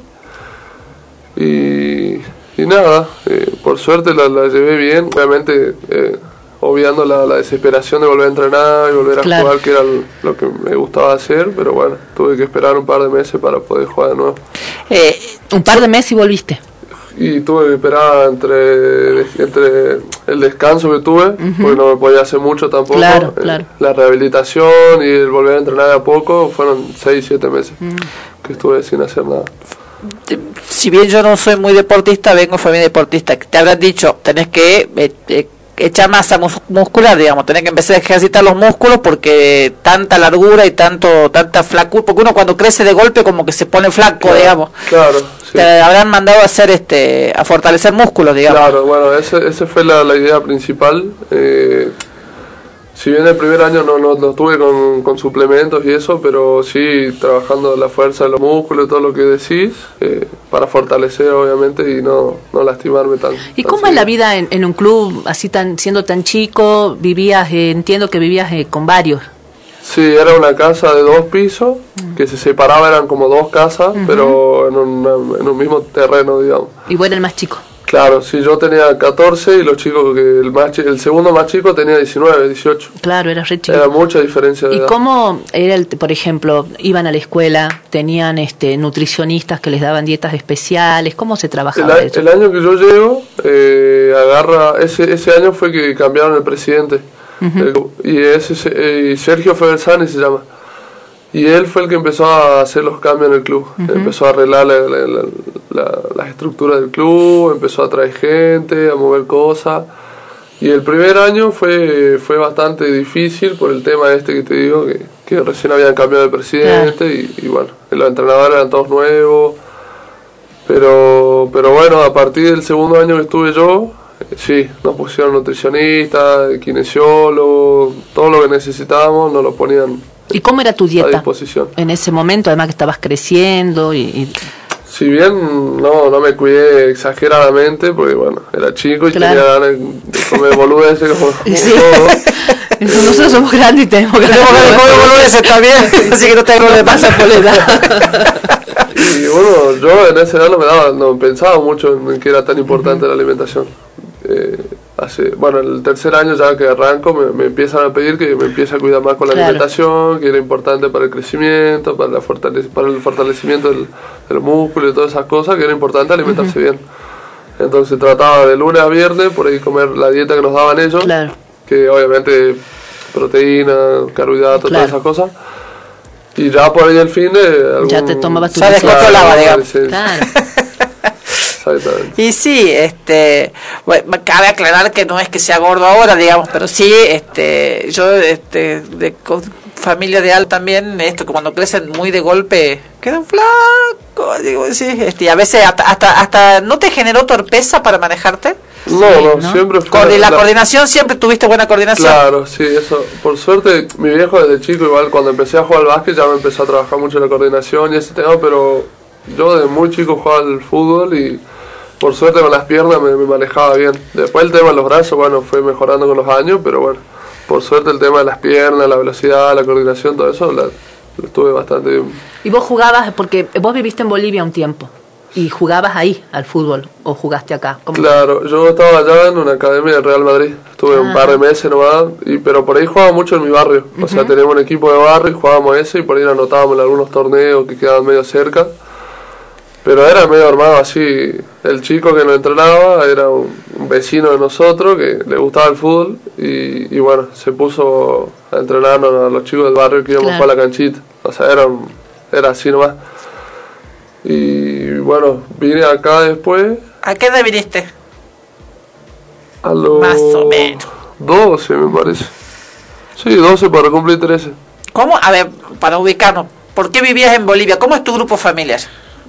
Y, y nada, eh, por suerte la, la llevé bien. Obviamente, eh, obviando la, la desesperación de volver a entrenar y volver a Claro. jugar, que era lo que me gustaba hacer. Pero bueno, tuve que esperar un par de meses para poder jugar de nuevo. Eh, Un par de meses y volviste. y tuve que esperar entre, entre el descanso que tuve, porque no me podía hacer mucho tampoco. Claro, Eh, claro. La rehabilitación y el volver a entrenar de a poco fueron 6, 7 meses Mm. que estuve sin hacer nada. Si bien yo no soy muy deportista, vengo de familia deportista. Te habrán dicho, tenés que eh, eh, echar masa mus- muscular, digamos, tenés que empezar a ejercitar los músculos porque tanta largura y tanto tanta flacura, porque uno cuando crece de golpe como que se pone flaco, digamos. Claro, sí. Te habrán mandado a hacer este a fortalecer músculos, digamos. Claro, bueno, ese, ese fue la, la idea principal. Eh, si bien el primer año no, no, no estuve con, con suplementos y eso, pero sí trabajando la fuerza de los músculos y todo lo que decís, eh, para fortalecer obviamente y no, no lastimarme tanto. ¿Y cómo es la vida en, en un club así tan siendo tan chico? Vivías, eh, entiendo que vivías eh, con varios. Sí, era una casa de dos pisos, que se separaba, eran como dos casas, pero en, una- en un mismo terreno, digamos. Y vos eras el más chico. Claro, sí, yo tenía 14 y los chicos, que el, más el segundo más chico tenía 19, 18. Claro, eras re chico. Era mucha diferencia de ¿Y edad. cómo era, el, por ejemplo, iban a la escuela, tenían este nutricionistas que les daban dietas especiales? ¿Cómo se El, trabajaba a- eso? el año que yo llego, eh, agarra, ese, ese año fue que cambiaron el presidente. El- y, ese, eh, y Sergio Febersani se llama. Y él fue el que empezó a hacer los cambios en el club. Empezó a arreglar la- la- la- la- las estructuras del club, empezó a traer gente, a mover cosas. Y el primer año fue, fue bastante difícil por el tema este que te digo, que, que recién habían cambiado de presidente y, y bueno, los entrenadores eran todos nuevos. Pero, pero bueno, a partir del segundo año que estuve yo, eh, sí, nos pusieron nutricionistas, kinesiólogos, todo lo que necesitábamos nos lo ponían ¿Y cómo era tu a dieta disposición. en ese momento? Además que estabas creciendo y, y- Si bien no, no me cuidé exageradamente, porque bueno, era chico y Claro. tenía ganas de comer boludeces como, como Sí. todo. nosotros somos grandes y tenemos que Tenemos que comer boludeces también, así que no tengo de pasa Y bueno, yo en esa edad no me daba, no pensaba mucho en que era tan importante la alimentación. Eh, hace, bueno, el tercer año ya que arranco me, me empiezan a pedir que me empiece a cuidar más con la Claro. alimentación, que era importante para el crecimiento, para, la fortale- para el fortalecimiento del, del músculo y todas esas cosas, que era importante alimentarse bien. Entonces trataba de lunes a viernes por ahí comer la dieta que nos daban ellos, Claro. que obviamente proteína, carbohidratos, Claro. todas esas cosas. Y ya por ahí el fin de... Algún, Ya te tomabas tu Ya licencia. descontrolaba, digamos. Claro. exactamente. Y sí, este, bueno, cabe aclarar que no es que sea gordo ahora, digamos, pero sí, este, yo, este, de con familia de al también, esto que cuando crecen muy de golpe quedan flacos, digo, sí, este, y a veces hasta, hasta, hasta no te generó torpeza para manejarte. No, no, ¿no? siempre fue... Coordi- la la- coordinación siempre tuviste buena coordinación. Claro, sí, eso. Por suerte, mi viejo desde chico, igual cuando empecé a jugar al básquet, ya me empezó a trabajar mucho la coordinación y ese tema, pero yo desde muy chico jugaba al fútbol y por suerte con las piernas me, me manejaba bien. Después el tema de los brazos, bueno, fue mejorando con los años, pero bueno, por suerte el tema de las piernas, la velocidad, la coordinación, todo eso, la, lo estuve bastante bien. Y vos jugabas, porque vos viviste en Bolivia un tiempo, y jugabas ahí al fútbol, o jugaste acá. Claro, yo estaba allá en una academia del Real Madrid. Estuve un par de meses nomás, y, pero por ahí jugaba mucho en mi barrio. O sea, teníamos un equipo de barrio y jugábamos ese y por ahí anotábamos en algunos torneos que quedaban medio cerca. Pero era medio armado así. El chico que nos entrenaba era un, un vecino de nosotros que le gustaba el fútbol y, y bueno, se puso a entrenarnos a los chicos del barrio que íbamos Claro. a la canchita. O sea, era, era así nomás. Y bueno, vine acá después ¿A qué edad viniste? a los Más o menos. 12 me parece. Sí, 12 para cumplir 13. ¿Cómo? A ver, para ubicarnos, ¿por qué vivías en Bolivia? ¿Cómo es tu grupo familiar?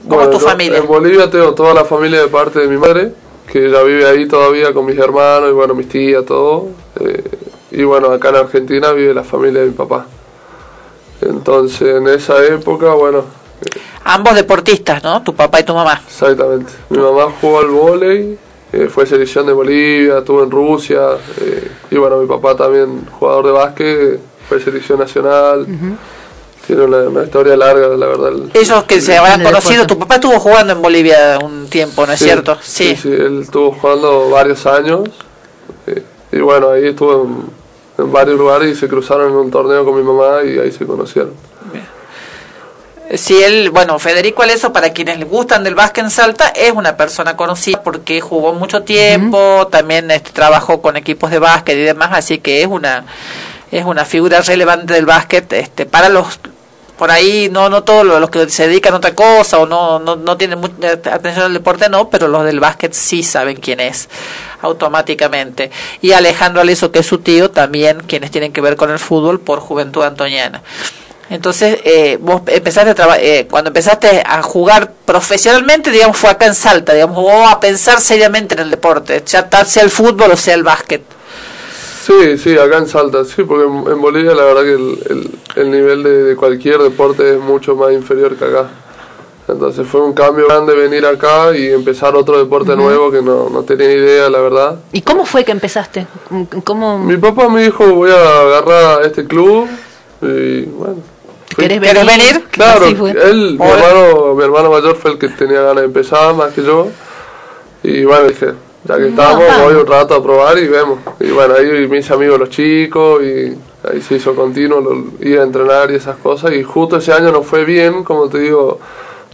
¿Cómo Bueno, es tu familia? En Bolivia tengo toda la familia de parte de mi madre, que ella vive ahí todavía con mis hermanos y bueno, mis tías, todo. Eh, y bueno, acá en Argentina vive la familia de mi papá. Entonces, en esa época, bueno, Ambos deportistas, ¿no? Tu papá y tu mamá. exactamente. Mi mamá jugó al vóley, eh, fue selección de Bolivia, estuvo en Rusia. eh, y bueno, mi papá también, jugador de básquet, fue selección nacional. Tiene una, una historia larga, la verdad. el- Ellos que se habrán conocido, tu papá estuvo jugando en Bolivia un tiempo, ¿no es Sí, cierto? Sí. sí, él estuvo jugando varios años. eh, y bueno, ahí estuvo en, en varios lugares y se cruzaron en un torneo con mi mamá y ahí se conocieron. si él, bueno, Federico Aleso, para quienes le gustan del básquet en Salta, es una persona conocida porque jugó mucho tiempo, también este, trabajó con equipos de básquet y demás, así que es una es una figura relevante del básquet este, para los por ahí no no todos los que se dedican a otra cosa o no no, no tienen mucha atención al deporte no pero los del básquet sí saben quién es automáticamente y Alejandro Aleso que es su tío también quienes tienen que ver con el fútbol por Juventud Antoniana entonces, eh, vos empezaste a eh, cuando empezaste a jugar profesionalmente, digamos, fue acá en Salta, digamos, o a pensar seriamente en el deporte, ya sea el fútbol o sea el básquet. Sí, sí, acá en Salta, sí, porque en, Bolivia la verdad que el, el, nivel de, cualquier deporte es mucho más inferior que acá. Entonces fue un cambio grande venir acá y empezar otro deporte nuevo que no, no tenía idea, la verdad. ¿Y cómo fue que empezaste? ¿Cómo... Mi papá me dijo, voy a agarrar este club y bueno, ¿Querés venir? Claro, él, mi hermano, mi hermano mayor fue el que tenía ganas de empezar más que yo. Y bueno, dije, ya que estamos, voy un rato a probar y vemos. Y bueno, ahí mis amigos los chicos y ahí se hizo continuo, lo, ir a entrenar y esas cosas. Y justo ese año nos fue bien, como te digo,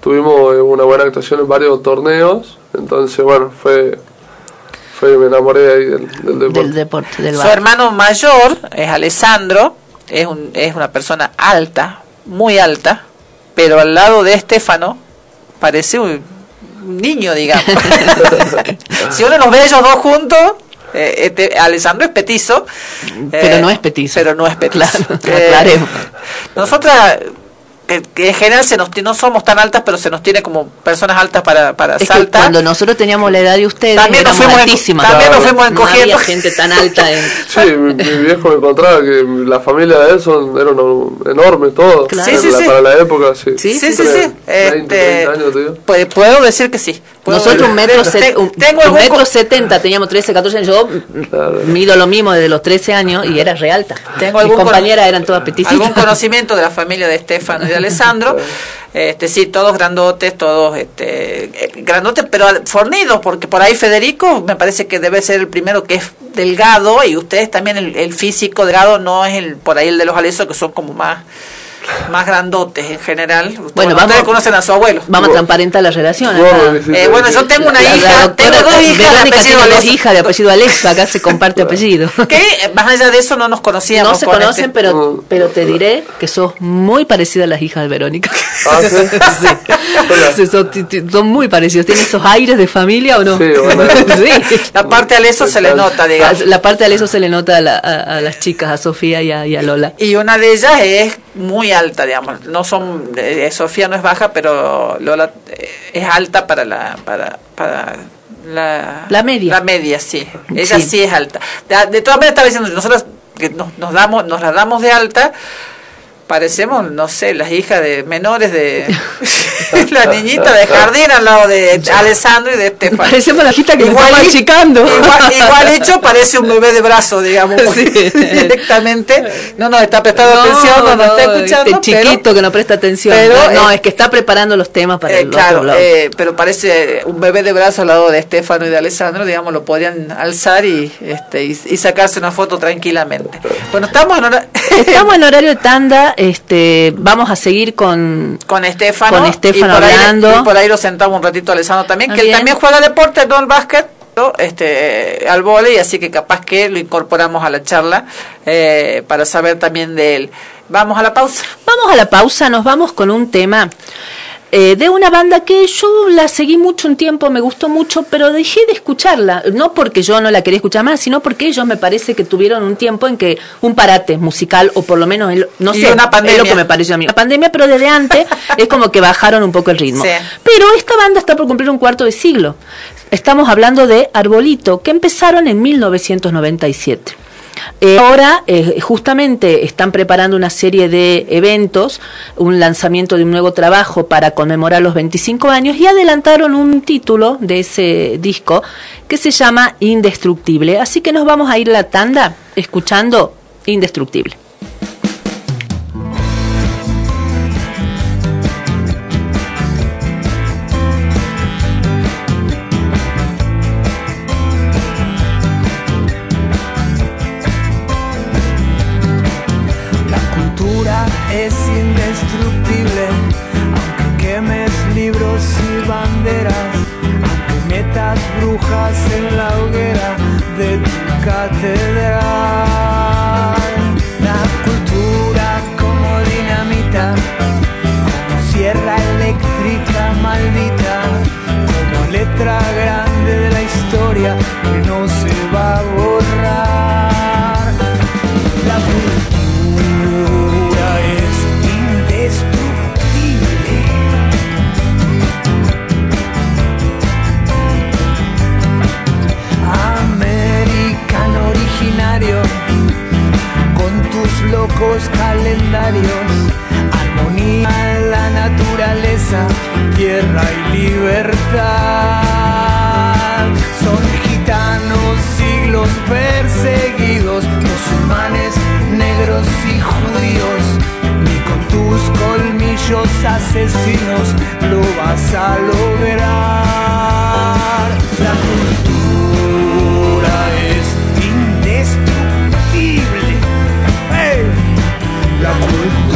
tuvimos eh, una buena actuación en varios torneos. Entonces, bueno, fue fue, me enamoré ahí del, deporte. Del deporte del Su hermano mayor es Alessandro, es, un, es una persona alta, muy alta, pero al lado de Estefano parece un niño, digamos. si uno los ve ellos dos juntos, eh, este, Alessandro es petizo. Pero no es petizo. Pero no es petizo. Claro, eh, nosotras que, en general se nos, no somos tan altas, pero se nos tiene como personas altas para, para Salta. cuando nosotros teníamos la edad de ustedes, también nos fuimos altísimas. También nos fuimos encogiendo. No había gente tan alta. En... Sí, mi, viejo me encontraba que la familia de él son, eran enormes todos. Claro. Sí, sí, sí. Para la época, sí. Sí, sí, sí. sí. 20, este, años, tío. Puedo decir que sí. Nosotros un metro, un, metro setenta, teníamos 13, 14 años. Yo mido lo mismo desde los 13 años y era realta. Tengo Mis compañeras eran todas peticitas. Algún conocimiento de la familia de Estefano y Alessandro. Este, sí, todos grandotes, todos este, grandotes, pero fornidos, porque por ahí Federico me parece que debe ser el primero que es delgado y ustedes también el, el físico delgado no es el por ahí el de los Alesos que son como más más grandotes en general. Bueno, vamos, ustedes conocen a su abuelo. Vamos a transparentar la relación. Eh, bueno, yo tengo una hija, tengo dos hijas de apellido dos hijas de apellido Alexa, acá se comparte apellido. Que más allá de eso no nos conocíamos. No se conocen, este- pero, pero te diré que sos muy parecida a las hijas de Verónica. ¿Ah, sí? son, muy parecidos. ¿Tienen esos aires de familia o no? Sí, bueno. La parte de eso se le nota, digamos. La parte de eso se le nota a, las chicas, a Sofía y a, Lola. Y una de ellas es muy alta, digamos. No son, eh, Sofía no es baja, pero Lola eh, es alta para la, para, para la, la media. La media, sí. Ella sí, es alta. De, todas maneras estaba diciendo, nosotros que nos, nos damos, nos la damos de alta, parecemos, no sé, las hijas de menores de la niñita de jardín al lado de Alessandro y de Estefan. Parecemos la hijita que igual está. Igual, hecho parece un bebé de brazo, digamos, directamente. No nos está prestando atención, no, nos está escuchando. Este chiquito que no presta atención. Pero, no, es que está preparando los temas para eh, el claro, otro eh, pero parece un bebé de brazo al lado de Estefano y de Alessandro, digamos, lo podrían alzar y, este, y, sacarse una foto tranquilamente. Bueno, estamos en, estamos en horario de tanda este, vamos a seguir con con Estefano, con Estefano hablando. y por ahí lo sentamos un ratito a Alessandro también, que él también juega deporte, no el básquet, este, al vóley, así que capaz que lo incorporamos a la charla eh, para saber también de él. Vamos a la pausa. Vamos a la pausa, nos vamos con un tema eh, de una banda que yo la seguí mucho un tiempo, me gustó mucho, pero dejé de escucharla. No porque yo no la quería escuchar más, sino porque ellos me parece que tuvieron un tiempo en que un parate musical, o por lo menos, no sé, una es lo que me pareció a mí. La pandemia, pero desde antes es como que bajaron un poco el ritmo. Pero esta banda está por cumplir un cuarto de siglo. Estamos hablando de Arbolito, que empezaron en 1997. Eh, ahora eh, justamente están preparando una serie de eventos, un lanzamiento de un nuevo trabajo para conmemorar los 25 años y adelantaron un título de ese disco que se llama Indestructible. Así que nos vamos a ir la tanda escuchando Indestructible. Colmillos asesinos lo vas a lograr. La cultura es indestructible. La cultura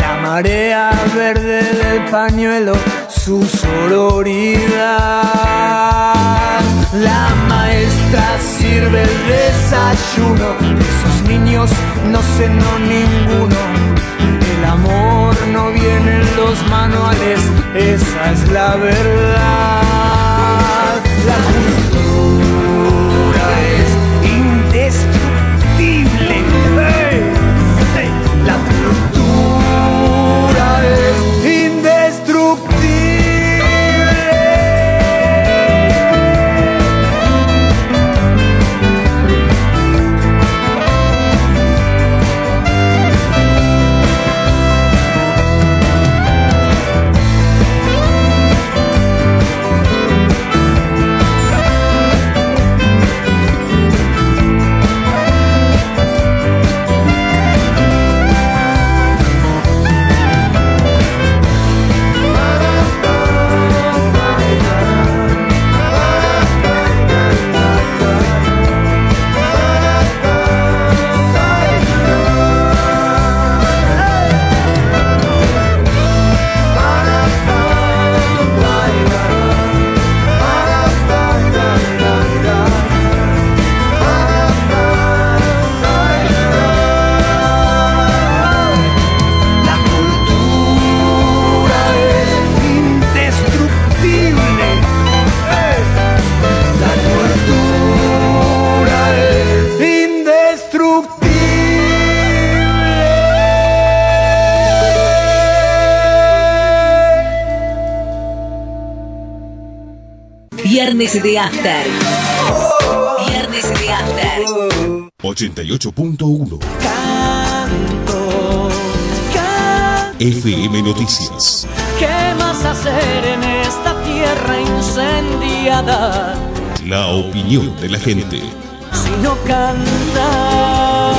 la marea verde del pañuelo, su sororidad. La maestra sirve el desayuno, esos niños no no ninguno. El amor no viene en los manuales, esa es la verdad. Viernes de After. Viernes de After. 88.1 FM Noticias. ¿Qué más hacer en esta tierra incendiada La opinión de la gente. sino cantar?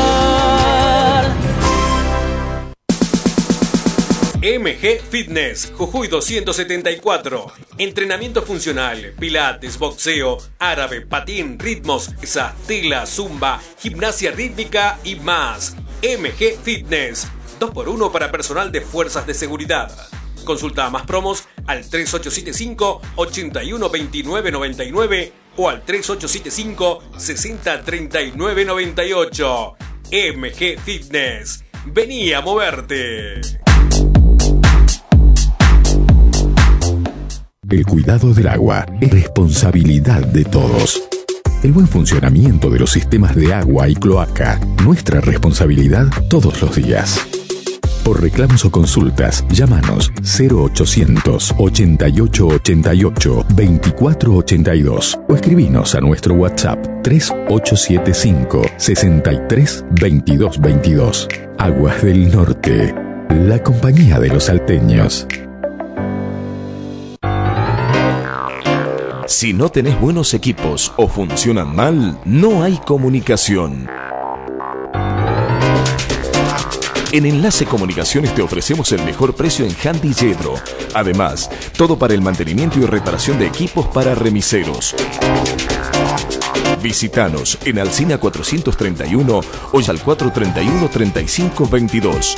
MG Fitness, Jujuy 274. Entrenamiento funcional, pilates, boxeo, árabe, patín, ritmos, esa, tela, zumba, gimnasia rítmica y más. MG Fitness, 2x1 para personal de fuerzas de seguridad. Consulta más promos al 3875 812999 o al 3875 603998. MG Fitness. Vení a moverte. El cuidado del agua es responsabilidad de todos. El buen funcionamiento de los sistemas de agua y cloaca, nuestra responsabilidad todos los días. Por reclamos o consultas, llámanos 0800 88 88 24 82 o escribinos a nuestro WhatsApp 3875 63 22 22. Aguas del Norte, la compañía de los salteños. Si no tenés buenos equipos o funcionan mal, no hay comunicación. En Enlace Comunicaciones te ofrecemos el mejor precio en Handy Yedro. Además, todo para el mantenimiento y reparación de equipos para remiseros. Visítanos en Alcina 431 o al 431 3522.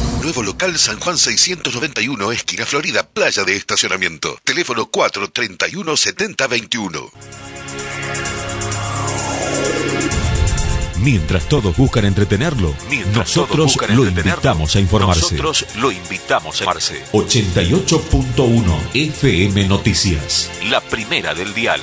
Nuevo local San Juan 691, esquina Florida, playa de estacionamiento. Teléfono 431 7021. Mientras todos buscan entretenerlo, nosotros lo invitamos a informarse. Nosotros lo invitamos a informarse. 88.1 FM Noticias. La primera del dial.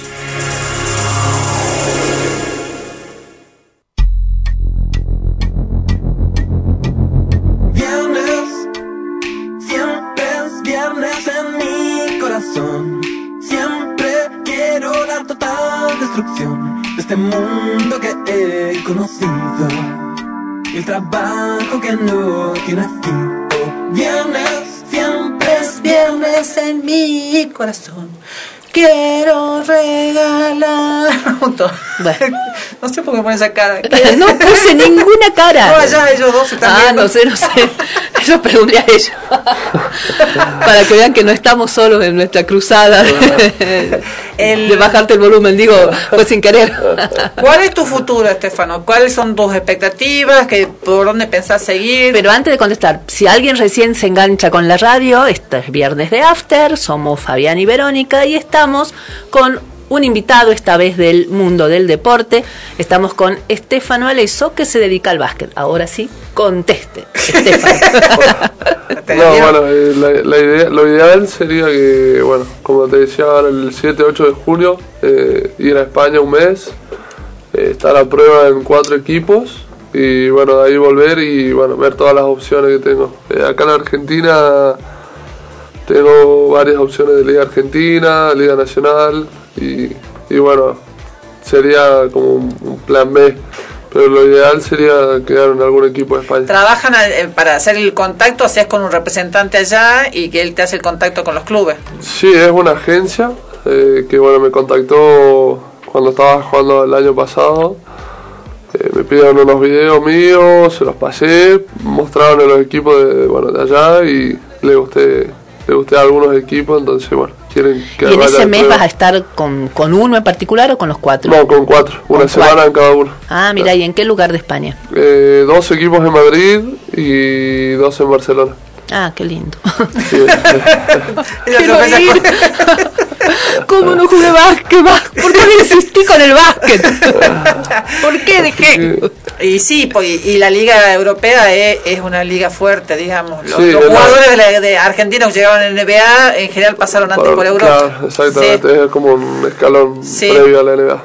De este mundo que he conocido. Y el trabajo que no tiene fin. Oh, viernes, siempre es viernes en mi corazón. Quiero regalar. no sé por qué pones esa cara. no puse ninguna cara. No, allá ellos dos están Ah, viendo. no sé, no sé. Eso pregunté a ellos. Para que vean que no estamos solos en nuestra cruzada de, de bajarte el volumen. Digo, fue sin querer. ¿Cuál es tu futuro, Estefano? ¿Cuáles son tus expectativas? ¿Qué, ¿Por dónde pensás seguir? Pero antes de contestar, si alguien recién se engancha con la radio, este es viernes de After, somos Fabián y Verónica y estamos con un invitado, esta vez del mundo del deporte. Estamos con Estefano Aleso, que se dedica al básquet. Ahora sí, conteste, Estefano. No, bueno, eh, la, la idea, lo ideal sería que, bueno, como te decía, ahora el 7-8 de junio, eh, ir a España un mes, eh, estar a prueba en cuatro equipos y, bueno, de ahí volver y, bueno, ver todas las opciones que tengo. Eh, acá en Argentina tengo varias opciones de Liga Argentina, Liga Nacional y, y bueno, sería como un, un plan B. Pero lo ideal sería quedar en algún equipo de España. Trabajan eh, para hacer el contacto, hacías con un representante allá y que él te hace el contacto con los clubes. Sí, es una agencia eh, que bueno me contactó cuando estaba jugando el año pasado. Eh, me pidieron unos videos míos, se los pasé, mostraron en los equipos de, bueno, de allá y le gusté, le gusté a algunos equipos, entonces bueno, quieren que ¿Y en vaya ese mes prueba. vas a estar con, con uno en particular o con los cuatro? No, con cuatro, una Con semana cuatro. en cada uno. Ah, mira, ¿y en qué lugar de España? Eh, dos equipos en Madrid y dos en Barcelona. Ah, qué lindo. Sí. Quiero ir. ¿Cómo no jugué básquet? ¿Por qué me insistí con el básquet? ¿Por qué dejé? Y sí, y, la liga europea es, es una liga fuerte, digamos. Los, Sí, los jugadores de, la- de Argentina que llegaron en NBA en general pasaron antes por Europa. Claro, exactamente, es como un escalón Sí. previo a la NBA.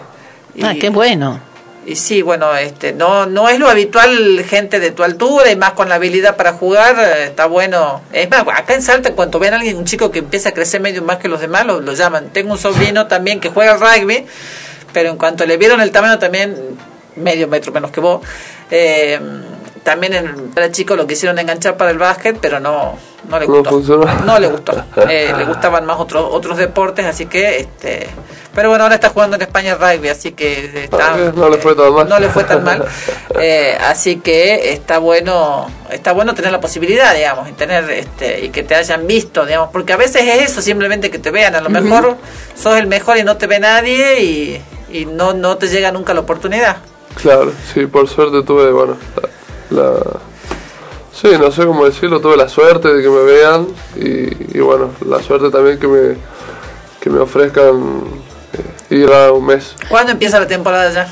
Ah, qué bueno. Y sí, bueno, este, no, no es lo habitual gente de tu altura y más con la habilidad para jugar, eh, está bueno. Es más, acá en Salta, cuando ven a alguien, un chico que empieza a crecer medio más que los demás, lo, lo llaman. Tengo un sobrino también que juega al rugby, pero en cuanto le vieron el tamaño también, medio metro menos que vos, eh, también en- era chico lo quisieron enganchar para el básquet, pero no, no le No gustó. funcionó. No le gustó. Eh, le gustaban más otros otros deportes, así que este pero bueno, ahora está jugando en España rugby, así que está, Ah, no le fue tan mal. no le fue tan mal. Eh, así que está bueno, está bueno tener la posibilidad, digamos, y tener este y que te hayan visto, digamos, porque a veces es eso, simplemente que te vean, a lo mejor sos el mejor y no te ve nadie y, y no no te llega nunca la oportunidad. Claro, sí, por suerte tuve, bueno, la, sí, no sé cómo decirlo, tuve la suerte de que me vean y, y bueno, la suerte también que me, que me ofrezcan eh, ir a un mes. ¿Cuándo empieza la temporada ya?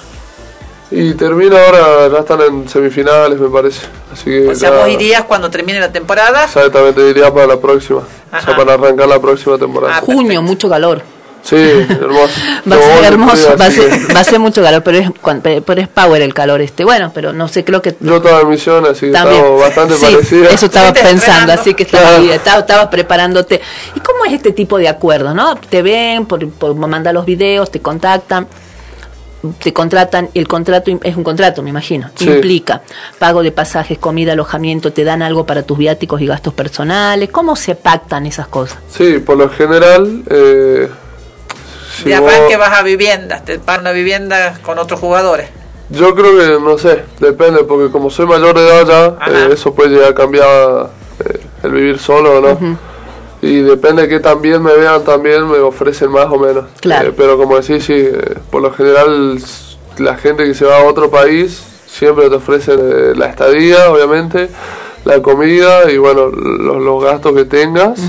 Y termina ahora, ya están en semifinales me parece, así que O sea, ya vos irías cuando termine la temporada. exactamente iría para la próxima, o sea, para arrancar la próxima temporada. Ah, Junio, mucho calor. Sí, hermoso. Va a ser hermoso, va a ser, va a ser mucho calor, pero es, cuan- pero es power el calor este. Bueno, pero no sé, creo que Yo estaba en misión, así que también. bastante Sí, parecidos. eso estaba pensando, así que estaba, Claro. estaba, estabas preparándote. ¿Y cómo es este tipo de acuerdo, no? Te ven, por, por mandar los videos, te contactan, te contratan, y el contrato es un contrato, me imagino. Sí. Implica pago de pasajes, comida, alojamiento, te dan algo para tus viáticos y gastos personales. ¿Cómo se pactan esas cosas? Sí, por lo general, eh, si de vos- arranque vas a viviendas, te pagan una vivienda con otros jugadores. yo creo que, no sé, depende, porque como soy mayor de edad ya, eh, eso puede llegar a cambiar eh, el vivir solo o no. Y depende de que también me vean, también me ofrecen más o menos. Claro. Eh, pero como decís, sí, eh, por lo general la gente que se va a otro país siempre te ofrecen eh, la estadía, obviamente, la comida y bueno, los, los gastos que tengas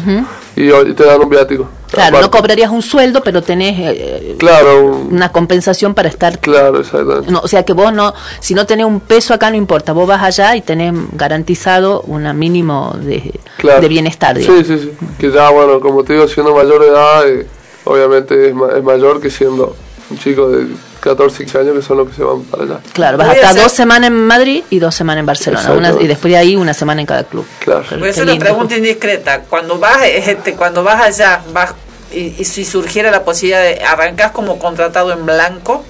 y, y te dan un viático. Claro, no cobrarías un sueldo, pero tenés eh, Claro, un- una compensación para estar claro, exactamente. No, o sea que vos no, si no tenés un peso acá no importa, vos vas allá y tenés garantizado un mínimo de, Claro. de bienestar. digamos. Sí, sí, sí. Que ya, bueno, como te digo, siendo mayor de edad, eh, obviamente es, ma- es mayor que siendo un chico de 14, 15 años que son los que se van para allá. Claro, vas a Voy a estar hacer- dos semanas en Madrid y dos semanas en Barcelona, una- y después de ahí una semana en cada club. Claro. Voy a hacer una pregunta indiscreta. Cuando vas, este, cuando vas allá, vas y, y si surgiera la posibilidad de arrancás como contratado en blanco,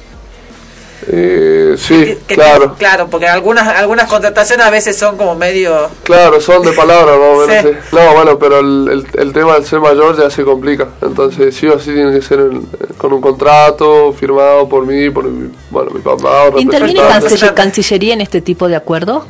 Eh, sí, que claro. claro, porque algunas algunas contrataciones a veces son como medio Claro, son de palabra, más o menos. Sí. sí. No, bueno, pero el, el, el tema del ser mayor ya se complica. Entonces, sí o sí tiene que ser con un contrato firmado por mí, por mi, bueno, mi papá. o ¿Interviene representante. Canciller- Cancillería en este tipo de acuerdo?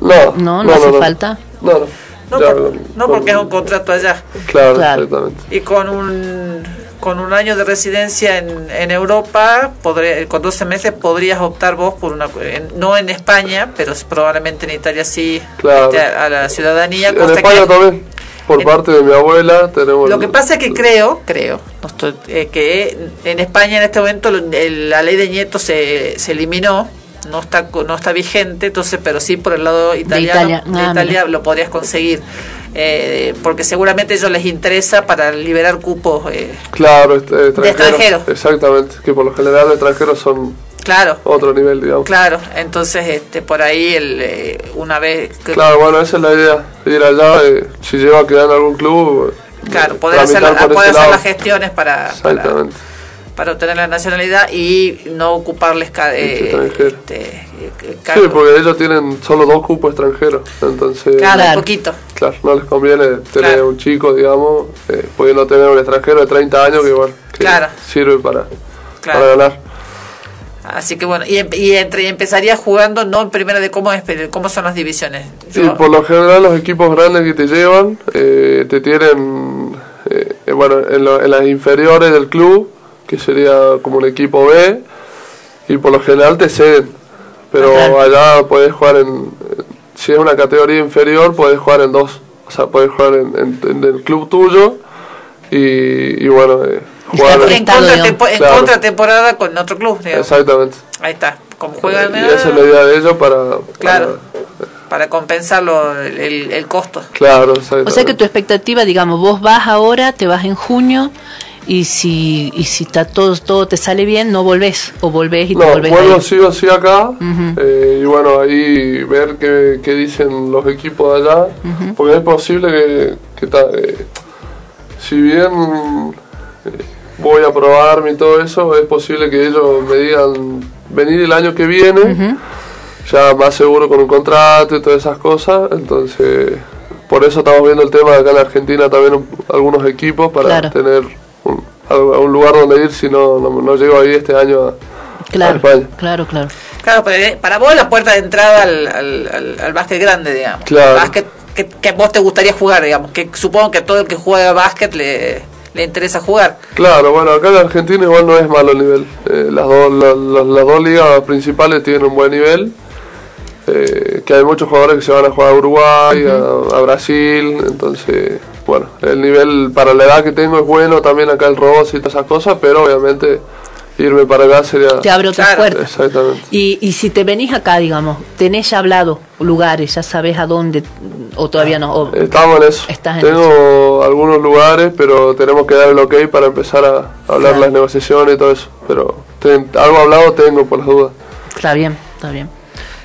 No, No, no, hace falta. No, no. no, Ya, por- no porque es un contrato allá Claro, Claro. exactamente. y con un con un año de residencia en, en Europa, podré- con 12 meses podrías optar vos por una en- no en España, pero probablemente en Italia sí Claro. este, a la ciudadanía. En España que- también, por parte de mi abuela, tenemos... Lo el- que pasa es que creo, creo, no estoy- eh, que en España en este momento lo- el- la ley de nietos se, se eliminó, no está co- no está vigente, entonces, pero sí por el lado italiano, Italia. de Italia lo podrías conseguir, eh, porque seguramente a ellos les interesa para liberar cupos, eh, Claro, est- eh, extranjeros. extranjeros. Exactamente, que por lo general los extranjeros son claro, otro nivel, digamos. claro, entonces este por ahí el, eh, una vez que Claro, bueno, esa es la idea, ir allá, eh, si llego a quedar en algún club, claro, poder hacer, poder lado. las gestiones para, Exactamente, para obtener la nacionalidad y no ocuparles eh, este, eh, Sí, porque ellos tienen solo dos cupos extranjeros, entonces... Claro, Claro. poquito. Claro, no les conviene tener Claro. un chico, digamos, eh, pudiendo tener un extranjero de 30 años que, bueno, que Claro. sirve para, Claro. para ganar. Así que bueno, y, em- y entre y empezaría jugando no en primera de cómo es, pero cómo son las divisiones. Yo- por lo general los equipos grandes que te llevan eh, te tienen, eh, eh, bueno, en, lo- en las inferiores del club, que sería como un equipo B, y por lo general te ceden. Pero allá puedes jugar en, si es una categoría inferior, puedes jugar en dos. O sea, puedes jugar en, en- en el club tuyo y, y bueno, eh, jugar... En, en Claro. contratemporada con otro club, digamos. Exactamente. Ahí está. Como juegan y esa es la idea de ellos para... Claro. para compensar lo- el, el- el costo. para- claro, exactamente. O sea que tu expectativa, digamos, vos vas ahora, te vas en junio y si y si está todo todo te sale bien, no volvés o volvés y te No, volvés. vuelvo ahí. sí o sí acá eh, y bueno, ahí ver qué, qué dicen los equipos de allá, porque es posible que, que ta- eh, si bien eh, voy a probarme y todo eso, es posible que ellos me digan venir el año que viene, ya más seguro con un contrato y todas esas cosas, entonces por eso estamos viendo el tema de acá en Argentina también un- algunos equipos para Claro. tener un, algo- un lugar donde ir si no, no, no llego ahí este año a, a Claro, España. claro, claro. Claro, pero para vos la puerta de entrada al, al, al- al básquet grande, digamos. Claro. Básquet que, que vos te gustaría jugar, digamos. Que supongo que todo el que juega básquet le, le interesa jugar. Claro, bueno, acá en Argentina igual no es malo el nivel. Eh, las, dos, la- la- las dos ligas principales tienen un buen nivel. Eh, que hay muchos jugadores que se van a jugar a Uruguay, a, a Brasil, entonces, bueno, el nivel para la edad que tengo es bueno, también acá el Robos y todas esas cosas, pero obviamente irme para acá sería... Te abre otras puertas. Exactamente. Y, y si te venís acá, digamos, tenés ya hablado lugares, ya sabes a dónde, o todavía no. o- Estamos en eso. Estás en Tengo algunos lugares, pero tenemos que dar el ok para empezar a hablar Claro. las negociaciones y todo eso. Pero ten- algo hablado tengo por las dudas. Está bien, está bien.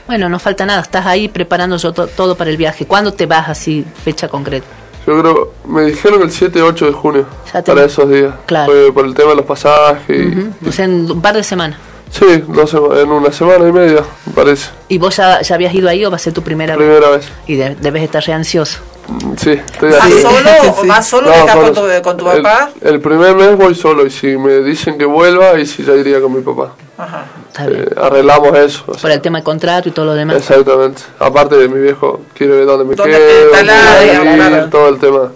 Bueno, no falta nada, estás ahí preparando yo to- todo para el viaje. ¿Cuándo te vas así, fecha concreta? Yo creo, me dijeron el 7 y 8 de junio, Ya para esos días. Claro. Fue por el tema de los pasajes. y- Ujú. O sea, en un par de semanas. Sí, dos sema- en una semana y media, me parece. ¿Y vos ya, ya habías ido ahí o va a ser tu primera, Primera vez. Y de- debes estar re ansioso. Mm, Sí, estoy ¿Vas así. solo o vas solo No, acá con tu, con tu El- papá? El, primer mes voy solo y si me dicen que vuelva, y si ya iría con mi papá. Eh, arreglamos eso. o sea, Por el tema de contrato y todo lo demás. Exactamente. Aparte de mi viejo quiere ver dónde me ¿Dónde quedo, digamos, claro. todo el tema.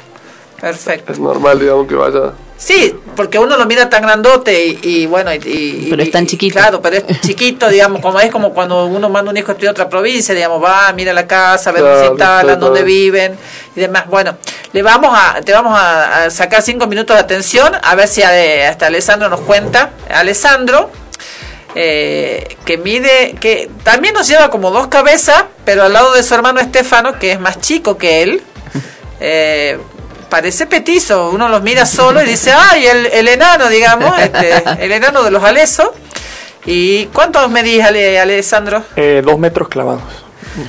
Perfecto. Es normal, digamos, que vaya. Sí, porque uno lo mira tan grandote y, y bueno, y, y- Pero es tan y chiquito. Claro, pero es chiquito, digamos, como es como cuando uno manda un hijo a estudiar a otra provincia, digamos, va, mira la casa, ve dónde se instalan, dónde viven y demás. Bueno, le vamos a, te vamos a, a sacar cinco minutos de atención, a ver si eh, hasta Alessandro nos cuenta. Alessandro, eh, que mide, que también nos lleva como dos cabezas, pero al lado de su hermano Estefano, que es más chico que él, eh, parece petizo. Uno los mira solo y dice, ay, el, el enano, digamos, este, el enano de los alesos. ¿Y cuántos medís, Ale, Alessandro? Eh, dos metros clavados.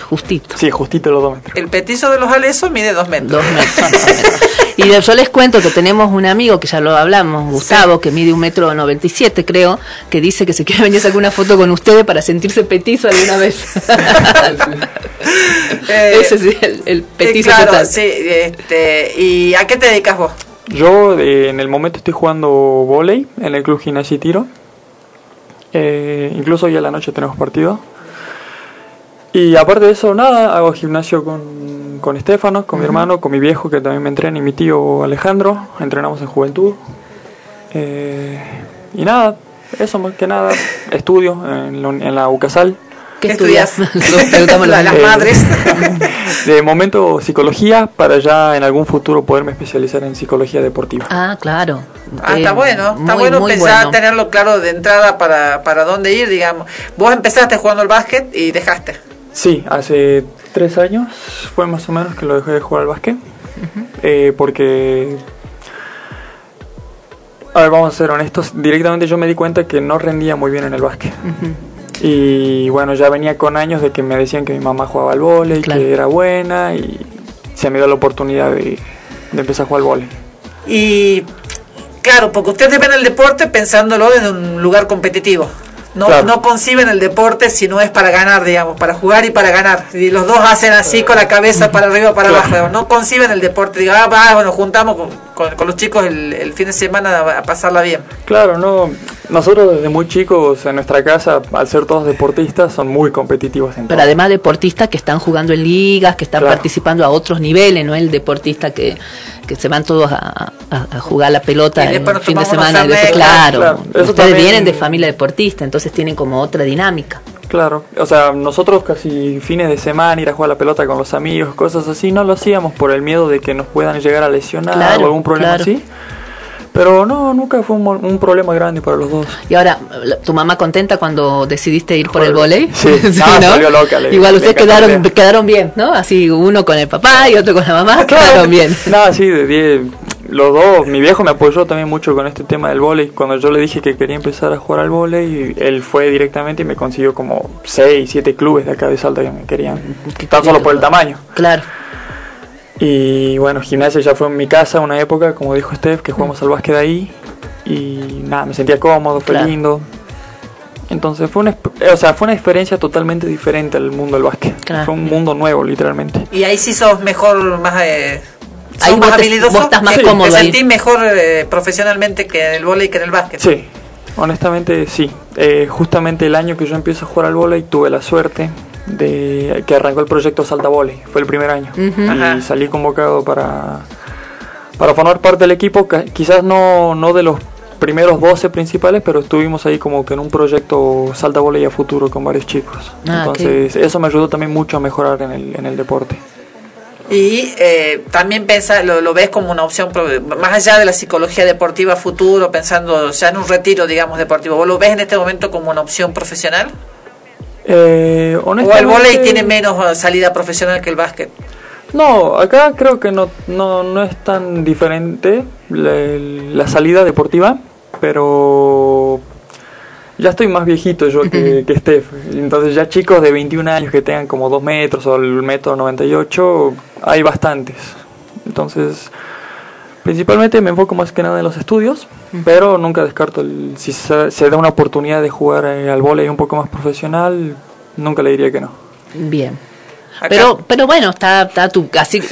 Justito. Sí, justito los dos metros. El petizo de los alesos mide dos metros. Dos metros. Y yo les cuento que tenemos un amigo que ya lo hablamos, Gustavo, que mide un metro noventa y siete, creo, que dice que se quiere venir a sacar una foto con ustedes para sentirse petizo alguna vez. Eh, Ese sí, el, el eh, petizo claro, total. sí. Este, ¿Y a qué te dedicas vos? Yo eh, en el momento estoy jugando volei en el club Gimnasia y Tiro. Eh, incluso hoy a la noche tenemos partido. Y aparte de eso, nada, hago gimnasio con, con Estefano, con mi hermano, con mi viejo que también me entrena y mi tío Alejandro. Entrenamos en juventud. Eh, y nada, eso más que nada, estudio en, la- en la UCASAL. ¿Qué estudias? Preguntamos La- las madres. De momento psicología para ya en algún futuro poderme especializar en psicología deportiva. Ah, claro. Ah, Eh, está bueno, está muy, bueno muy pensar bueno. tenerlo claro de entrada para, para dónde ir, digamos. Vos empezaste jugando al básquet y dejaste. Sí, hace tres años fue más o menos que lo dejé de jugar al básquet. Eh, porque. A ver, vamos a ser honestos. Directamente yo me di cuenta que no rendía muy bien en el básquet. Y bueno, ya venía con años de que me decían que mi mamá jugaba al vóley, que era buena y se me dio la oportunidad de, de empezar a jugar al vóley. Y claro, porque ustedes ven el deporte pensándolo desde un lugar competitivo. No, Claro. no conciben el deporte si no es para ganar, digamos, para jugar y para ganar. Y los dos hacen así con la cabeza para arriba o para Claro. abajo. digamos. No conciben el deporte. Digo, ah, va, bueno, juntamos con, con- con los chicos el, el fin de semana a, a pasarla bien. Claro, no. Nosotros desde muy chicos en nuestra casa, al ser todos deportistas, son muy competitivos en Pero todo. además deportistas que están jugando en ligas, que están Claro. participando a otros niveles, no el deportista que, que se van todos a, a- a jugar la pelota el fin de semana. claro, ustedes también- vienen de familia deportista, entonces tienen como otra dinámica. Claro, o sea, nosotros casi fines de semana ir a jugar la pelota con los amigos, cosas así, no lo hacíamos por el miedo de que nos puedan llegar a lesionar Claro, o algún problema claro. así. Pero no, nunca fue un, un problema grande para los dos. Y ahora, ¿tu mamá contenta cuando decidiste ir por el volei? Sí, no, loca, le- Igual ustedes quedaron, quedaron bien, ¿no? Así uno con el papá y otro con la mamá, quedaron bien. Nada, sí, de 10, los dos, mi viejo me apoyó también mucho con este tema del vóley. Cuando yo le dije que quería empezar a jugar al vóley, él fue directamente y me consiguió como 6, 7 clubes de acá de Salta que me querían, tan solo por el tamaño. Claro. Y bueno, gimnasia ya fue en mi casa una época, como dijo Steph, que jugamos al básquet ahí. Y nada, me sentía cómodo, fue Claro. lindo. Entonces fue una, o sea, fue una experiencia totalmente diferente al mundo del básquet. Claro. Fue un mundo nuevo, literalmente. Y ahí sí sos mejor, más... Eh, Ahí más vos habilidoso. vos estás más cómodo Te ahí. sentís mejor eh, profesionalmente que en el vóley que en el básquet. Sí, honestamente sí. Eh, justamente el año que yo empiezo a jugar al vóley tuve la suerte de que arrancó el proyecto Salta Vóley. Fue el primer año. Y Ajá. salí convocado para, para formar parte del equipo, quizás no, no de los primeros 12 principales, pero estuvimos ahí como que en un proyecto Salta Voley a futuro con varios chicos. Ah, Entonces eso me ayudó también mucho a mejorar en el, en el deporte. Y eh, también pensa, lo, lo ves como una opción, más allá de la psicología deportiva futuro, pensando ya en un retiro, digamos, deportivo, ¿vos lo ves en este momento como una opción profesional? Eh, ¿O el vóley tiene menos eh, salida profesional que el básquet? No, acá creo que no, no, no es tan diferente la, la salida deportiva, pero ya estoy más viejito yo que, que Steph. Entonces ya chicos de 21 años que tengan como 2 metros o el metro 98, hay bastantes. Entonces, principalmente me enfoco más que nada en los estudios, pero nunca descarto el- si se, se da una oportunidad de jugar eh, al vóley un poco más profesional, nunca le diría que no. Bien. Pero, pero bueno, está, está tu, así,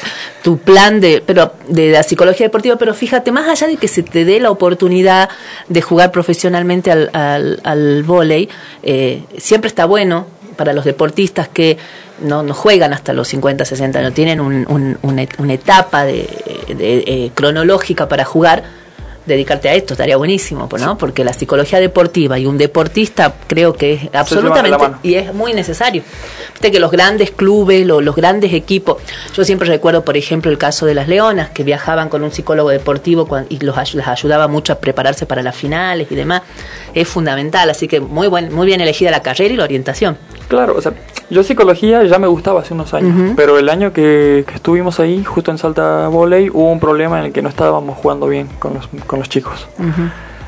tu plan de, pero de la psicología deportiva, pero fíjate, más allá de que se te dé la oportunidad de jugar profesionalmente al, al, al vóley, eh, siempre está bueno para los deportistas que no, no juegan hasta los 50, 60 años, tienen un, un- una, etapa de, de, eh, cronológica para jugar, dedicarte a esto estaría buenísimo, ¿no? Porque la psicología deportiva y un deportista creo que es absolutamente y es muy necesario. Viste que los grandes clubes, lo- los grandes equipos, yo siempre recuerdo, por ejemplo, el caso de las Leonas, que viajaban con un psicólogo deportivo y los, las ayudaba mucho a prepararse para las finales y demás. Es fundamental, así que muy, buen, muy bien elegida la carrera y la orientación. Claro, o sea, yo psicología ya me gustaba hace unos años, pero el año que, que estuvimos ahí, justo en Salta Volley, hubo un problema en el que no estábamos jugando bien con los, con los chicos.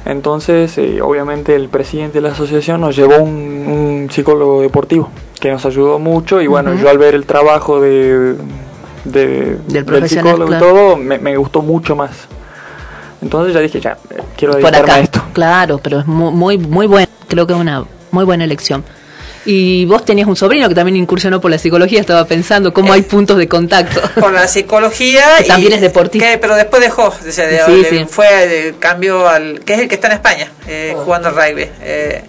Entonces, eh, obviamente, el presidente de la asociación nos llevó un, un psicólogo deportivo que nos ayudó mucho y bueno, yo al ver el trabajo de, de- del profesional, psicólogo claro. y todo, me, me gustó mucho más. Entonces ya dije, ya, eh, quiero Por dedicarme acá, a esto. claro, pero es muy, muy, muy bueno, creo que es una muy buena elección. Y vos tenías un sobrino que también incursionó por la psicología, estaba pensando cómo hay puntos de contacto. Por la psicología. Que también es deportista. que- pero después dejó, o sea, de- Sí, de- sí. fue de cambio al. que es el que está en España, eh, jugando al rugby. Eh,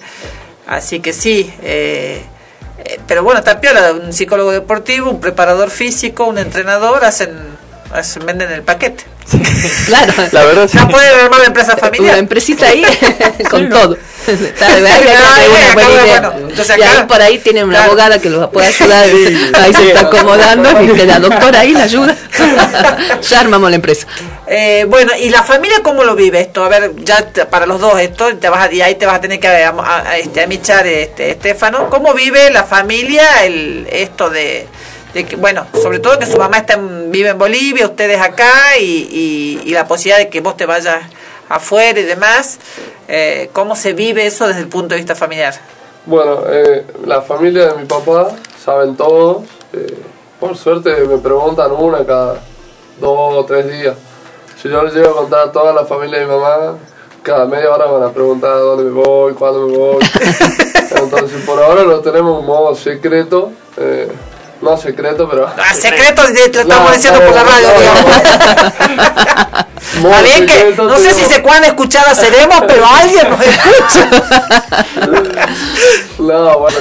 así que sí. eh, eh, pero bueno, está piola, un psicólogo deportivo, un preparador físico, un entrenador, hacen, hacen venden el paquete. Claro. La verdad Ya pueden armar la empresa familiar. Una empresita ahí con todo. Entonces y ahí acá- por ahí tiene una Claro. abogada que los puede ayudar. Sí. Ahí se Sí. está acomodando y que la doctora ahí la ayuda. ya armamos la empresa. Eh, bueno, ¿y la familia cómo lo vive esto? A ver, ya para los dos esto, te vas a- y ahí te vas a tener que a, a- a- este, amichar, este, Estefano. ¿Cómo vive la familia el esto de, de que, bueno, sobre todo que su mamá está en- vive en Bolivia, ustedes acá, y, y- y la posibilidad de que vos te vayas afuera y demás? Eh, ¿Cómo se vive eso desde el punto de vista familiar? Bueno, eh, la familia de mi papá saben todos. eh, por suerte me preguntan una cada dos o tres días. Si yo les llego a contar a toda la familia de mi mamá, cada media hora van a preguntar dónde me voy, cuándo me voy. Entonces por ahora lo tenemos en modo secreto. eh, no secreto, pero... Ah, secreto, te lo estamos No, diciendo no, por la radio, no, digamos. Está bien que, no sé si sé cuán escuchadas seremos, pero alguien nos escucha. No, bueno,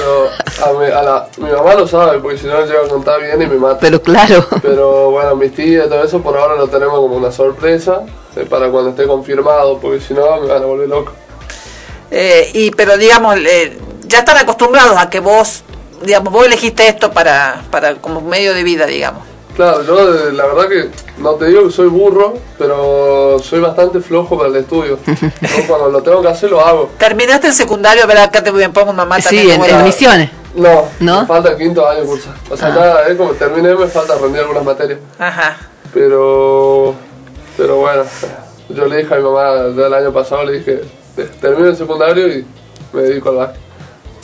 a mi, a la- mi mamá lo sabe, porque si no le llego a contar bien y me mata. Pero claro. Pero bueno, mis tías y todo eso por ahora lo tenemos como una sorpresa eh, para cuando esté confirmado, porque si no me van a volver loco. Eh, y pero digamos eh, ya están acostumbrados a que vos digamos vos elegiste esto para para como medio de vida digamos Claro, yo eh, la verdad que no te digo que soy burro, pero soy bastante flojo para el estudio. Yo cuando lo tengo que hacer lo hago. terminaste el secundario verá acá te voy a poner mamá Sí, también en, bueno. en misiones. No, ¿No? me falta el quinto año cursar. O sea, Ah. ya es como terminé, me falta rendir algunas materias. ajá Pero, pero bueno, yo le dije a mi mamá ya el año pasado, le dije, "Te- termino el secundario y me dedico al básquet.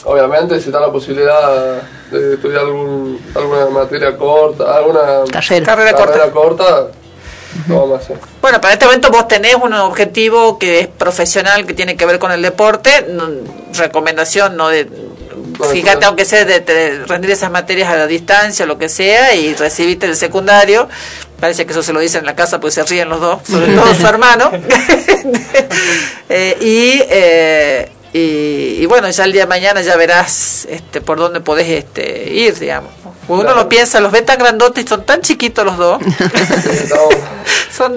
Obviamente, si está la posibilidad de estudiar algún, alguna materia corta, alguna Carrera. Carrera corta. corta, lo vamos a hacer. bueno para este momento vos tenés un objetivo que es profesional que tiene que ver con el deporte no- recomendación no de fíjate aunque sea de, de rendir esas materias a la distancia o lo que sea y recibiste el secundario parece que eso se lo dicen en la casa porque se ríen los dos sobre todo su hermano Eh, y, eh, y y bueno ya el día de mañana ya verás este por dónde podés este ir digamos Uno lo piensa, los ve tan grandotes y son tan chiquitos los dos. son,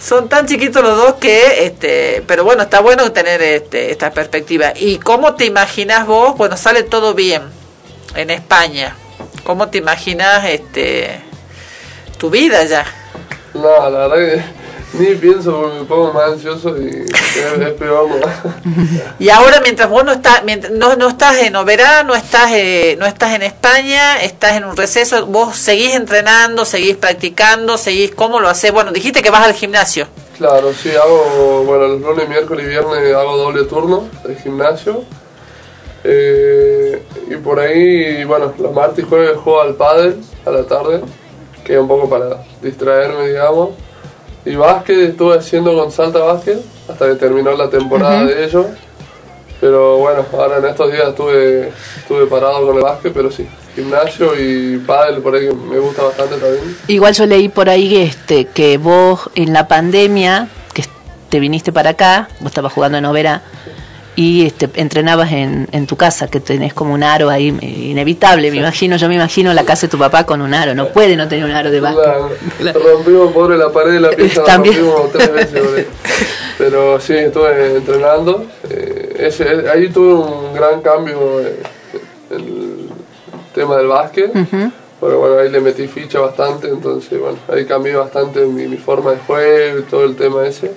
son tan chiquitos los dos que, este, pero bueno, está bueno tener este, esta perspectiva. ¿Y cómo te imaginas vos? Bueno, sale todo bien en España. ¿Cómo te imaginas este, tu vida ya? No, la verdad que ni pienso porque me pongo más ansioso y es, peor. Y ahora mientras vos no estás, mientras, no, no estás en Oberá, no estás, eh, no estás en España, estás en un receso, vos seguís entrenando, seguís practicando, seguís, ¿cómo lo haces? Bueno, dijiste que vas al gimnasio. Claro, sí, hago, bueno, los lunes, miércoles y viernes hago doble turno de gimnasio. Eh, y por ahí, bueno, los martes y jueves juego al pádel a la tarde, que es un poco para distraerme, digamos. Y básquet estuve haciendo con Salta Básquet hasta que terminó la temporada de ellos. Pero bueno, ahora en estos días estuve, estuve parado con el básquet, pero sí, gimnasio y pádel por ahí me gusta bastante también. Igual yo leí por ahí este, que vos en la pandemia, que te viniste para acá, vos estabas jugando en Overa y este, entrenabas en, en tu casa, que tenés como un aro ahí eh, inevitable, me imagino, yo me imagino la casa de tu papá con un aro, no puede no tener un aro de básquet. La- rompimos pobre la pared de la pieza, la También. rompimos tres veces. pobre. Pero sí, estuve entrenando. eh, ese, ahí tuve un gran cambio eh, en el tema del básquet. Pero bueno, ahí le metí ficha bastante, entonces bueno, ahí cambié bastante mi, mi forma de juego y todo el tema ese.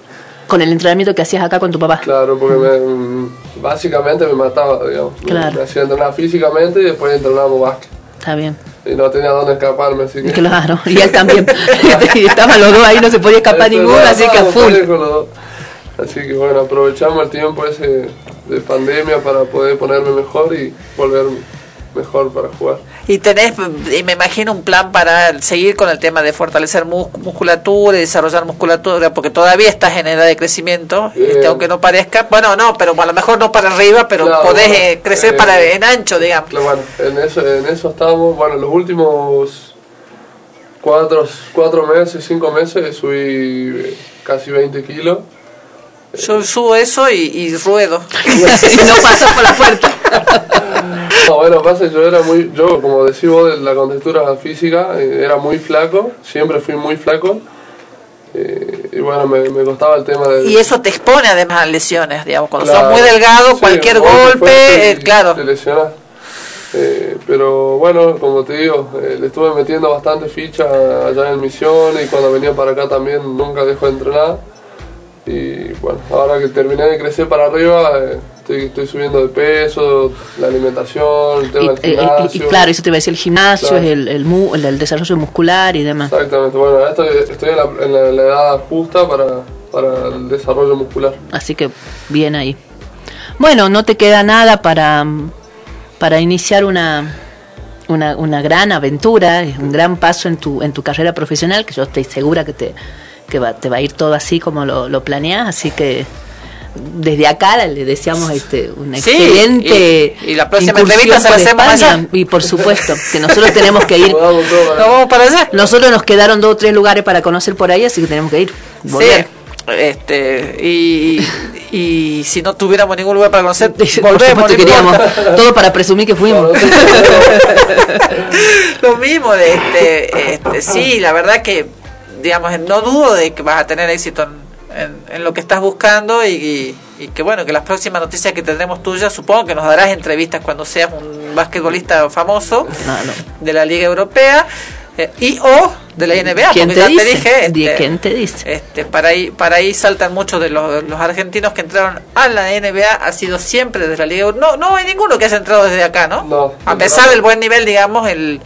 Con el entrenamiento que hacías acá con tu papá. Claro, porque me, mm, básicamente me mataba, digamos. Claro. Me hacía entrenar físicamente y después entrenábamos básquet. Está bien. Y no tenía dónde escaparme, así que... Claro, y él también. y estaban los dos ahí, no se podía escapar Eso, ninguno, no, así que a full. Así que bueno, aprovechamos el tiempo ese de pandemia para poder ponerme mejor y volver mejor para jugar. Y tenés, y me imagino, un plan para seguir con el tema de fortalecer mus- musculatura y desarrollar musculatura, porque todavía estás en edad de crecimiento, este, aunque no parezca. Bueno, no, pero a lo mejor no para arriba, pero Claro, podés bueno, eh, crecer eh, para en ancho, digamos. Bueno, en eso, en eso estamos. Bueno, los últimos cuatro, cuatro meses, cinco meses subí eh, casi 20 kilos. Yo subo eso y, y ruedo. y no pasas por la puerta. No, bueno, pasa yo era muy, yo como decís vos de la contextura física, eh, era muy flaco, siempre fui muy flaco. eh, y bueno, me, me costaba el tema de... Y eso te expone además a lesiones, digamos. Cuando sos muy delgado, Sí, cualquier golpe eh, claro. Te lesionas. Eh, pero bueno, como te digo, le estuve metiendo bastante ficha allá en Misiones y cuando venía para acá también nunca dejo de entrenar. Y bueno, ahora que terminé de crecer para arriba, estoy, estoy subiendo de peso, la alimentación, el tema Y, del eh, y- y gimnasio. claro, eso te iba a decir el gimnasio, Claro. es el, el, mu- el- el desarrollo muscular y demás. Exactamente, bueno, estoy, estoy en, la, en la- la edad justa para, para el desarrollo muscular. Así que bien ahí. Bueno, no te queda nada para, para iniciar una, una, una gran aventura, un gran paso en tu, en tu carrera profesional, que yo estoy segura que te, que va, te va a ir todo así como lo, lo planeas, así que desde acá le deseamos este un Sí, excelente y- y la próxima entrevista se la hacemos España. allá. y por supuesto que nosotros tenemos que ir vamos para allá. nosotros nos quedaron dos o tres lugares para conocer por ahí así que tenemos que ir volver. Sí, este, y, y si no tuviéramos ningún lugar para conocer, volvemos. queríamos todo para presumir que fuimos. Lo mismo de este, este, sí, la verdad que, digamos, no dudo de que vas a tener éxito en, en- en lo que estás buscando y, y- y que bueno, que las próximas noticias que tendremos tuyas, supongo que nos darás entrevistas cuando seas un basquetbolista famoso de la Liga Europea eh, y o de la NBA, ¿Quién porque te ya dice? te dije, Di- este, ¿Quién te dice? este, para ahí para ahí saltan muchos de los, los argentinos que entraron a la NBA ha sido siempre desde la liga no no hay ninguno que haya entrado desde acá no, a pesar del buen nivel digamos el,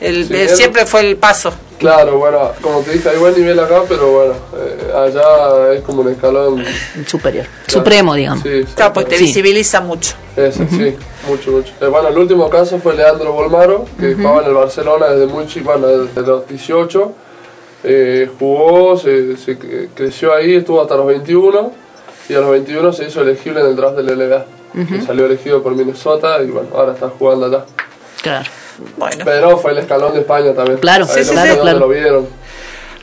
el, Sí, él- siempre fue el paso Claro, bueno, como te dije, hay buen nivel acá, pero bueno, eh, allá es como un escalón superior, supremo, digamos. Sí, claro pues te sí. visibiliza mucho Ese, sí, mucho, mucho. Eh, bueno, el último caso fue Leandro Bolmaro, que jugaba en el Barcelona desde muy chico, bueno, desde los 18. Eh, jugó, se, se cre- creció ahí, estuvo hasta los 21. Y a los 21 se hizo elegible en el draft del NBA. Ujú. Y salió elegido por Minnesota y bueno, ahora está jugando allá. Claro. Bueno. Pero fue el escalón de España también. Claro, Ahí sí, sí, claro. lo vieron.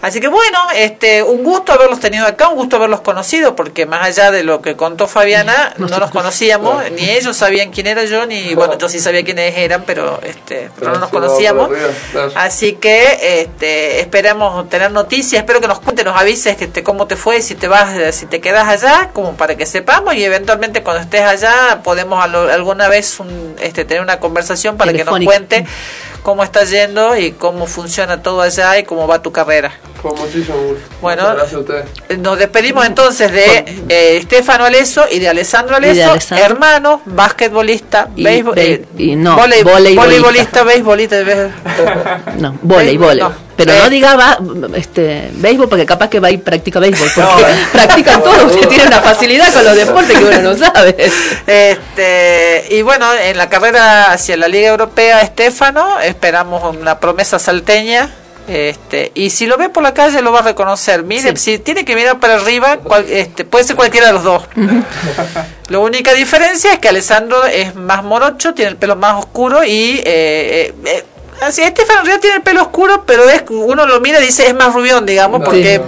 Así que bueno, este, un gusto haberlos tenido acá, un gusto haberlos conocido, porque más allá de lo que contó Fabiana, no nos conocíamos, ni ellos sabían quién era yo, ni bueno, yo sí sabía quiénes eran, pero este, pero no nos conocíamos. Así que este, esperamos tener noticias, espero que nos cuentes, nos avises que te, cómo te fue, si te vas, si te quedas allá, como para que sepamos y eventualmente cuando estés allá podemos alguna vez un, este, tener una conversación para que nos cuente cómo está yendo y cómo funciona todo allá y cómo va tu carrera. Con muchísimo gusto. Bueno, nos despedimos entonces de eh, Estefano Aleso y de Alessandro Aleso, hermano, basquetbolista, béisbol, eh, no, voleibolista, béisbolista. no, voleibol. pero no diga va, este, béisbol porque capaz que va y practica béisbol, porque practican todo, usted tiene una facilidad con los deportes que uno no sabe. Este, y bueno, en la carrera hacia la Liga Europea, Estefano, esperamos una promesa salteña este, y si lo ve por la calle lo va a reconocer. Mire, si tiene que mirar para arriba, este, puede ser cualquiera de los dos. la única diferencia es que Alessandro es más morocho, tiene el pelo más oscuro y eh, eh, Así, Estefan en tiene el pelo oscuro, pero es, uno lo mira y dice es más rubión, digamos, porque es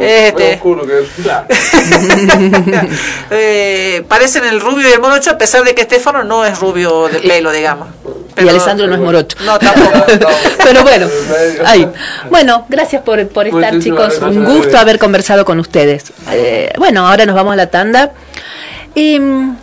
este. Oscuro que eh, parecen el rubio y el morocho, a pesar de que Estefano no es rubio de pelo, digamos. y Alessandro no es morocho. No, tampoco. pero bueno, ahí. Bueno, gracias por, por estar, chicos. Un gusto haber conversado con ustedes. Eh, bueno, ahora nos vamos a la tanda. Y, mm,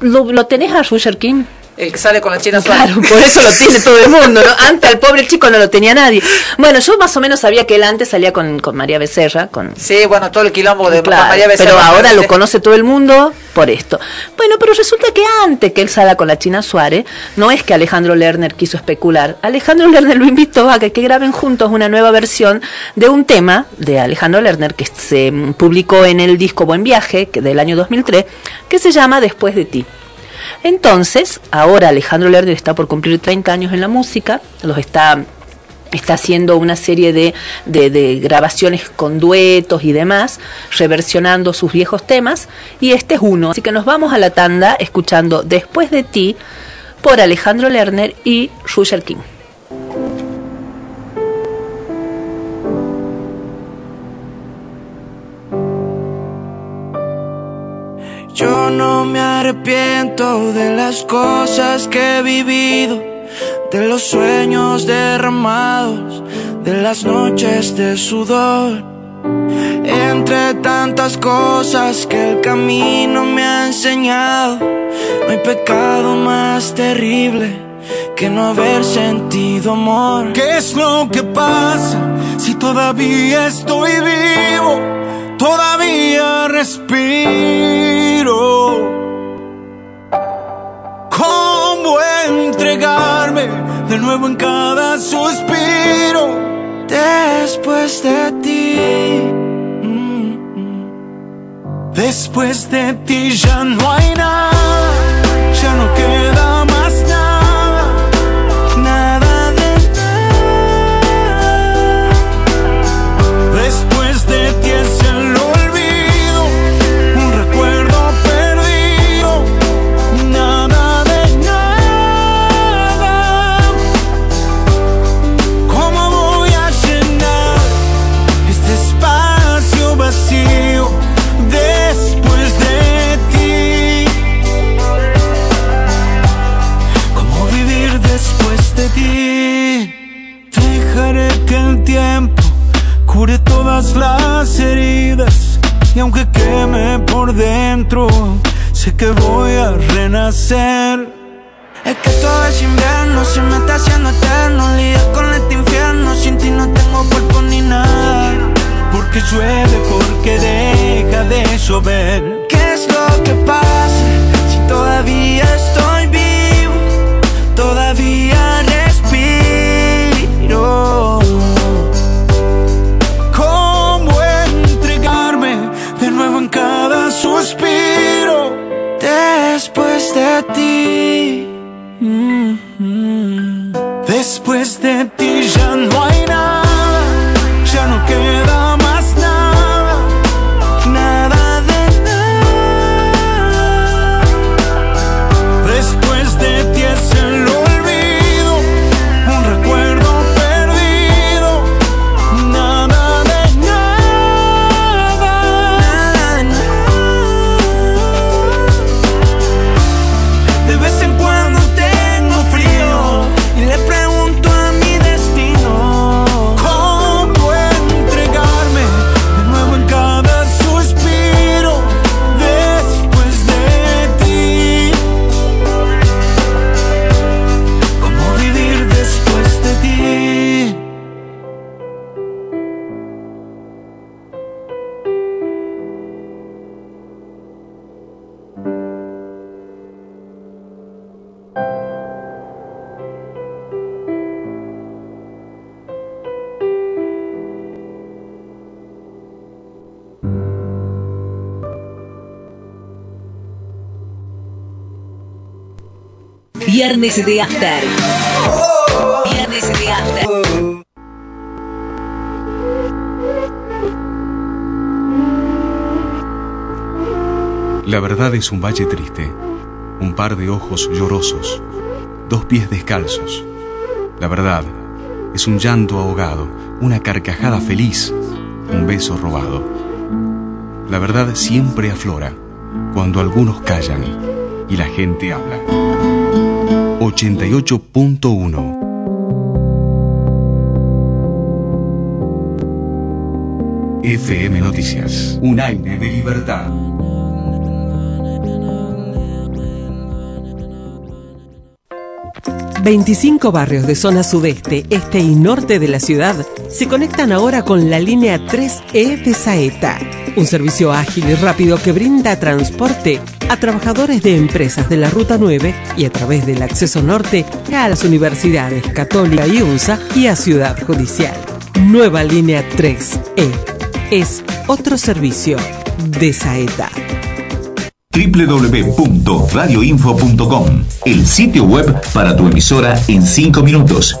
¿lo, ¿Lo tenés a Roger King? El que sale con la China Claro, por eso lo tiene todo el mundo, ¿no? Antes al pobre chico no lo tenía nadie. Bueno, yo más o menos sabía que él antes salía con, con María Becerra. Con... Sí, bueno, todo el quilombo de María Becerra. Pero ahora lo conoce todo el mundo por esto. Bueno, pero resulta que antes que él salga con la China Suárez, no es que Alejandro Lerner quiso especular. Alejandro Lerner lo invitó a que, que graben juntos una nueva versión de un tema de Alejandro Lerner que se publicó en el disco Buen Viaje, que del año 2003, que se llama Después de ti. Entonces, ahora Alejandro Lerner está por cumplir 30 años en la música, los está está haciendo una serie de, de, grabaciones con duetos y demás, reversionando sus viejos temas, y este es uno. Así que nos vamos a la tanda escuchando Después de ti por Alejandro Lerner y Roger King. Yo no me arrepiento de las cosas que he vivido, de los sueños derramados, de las noches de sudor. Entre tantas cosas que el camino me ha enseñado, no hay pecado más terrible que no haber sentido amor. ¿Qué es lo que pasa si todavía estoy vivo? todavía respiro. ¿Cómo entregarme de nuevo en cada suspiro? Después de ti. Después de ti ya no hay nada, ya no queda sé que voy a La verdad es un valle triste, un par de ojos llorosos, dos pies descalzos. La verdad es un llanto ahogado, una carcajada feliz, un beso robado. La verdad siempre aflora cuando algunos callan y la gente habla. 88.1 FM Noticias. Un aire de libertad. ...25 barrios de zona sudeste, este y norte de la ciudad... ...se conectan ahora con la línea 3E de Saeta... ...un servicio ágil y rápido que brinda transporte... ...a trabajadores de empresas de la Ruta 9... ...y a través del acceso norte... ...a las universidades Católica y UNSA... ...y a Ciudad Judicial. Nueva línea 3E. Es otro servicio de Saeta www.radioinfo.com, el sitio web para tu emisora en 5 minutos.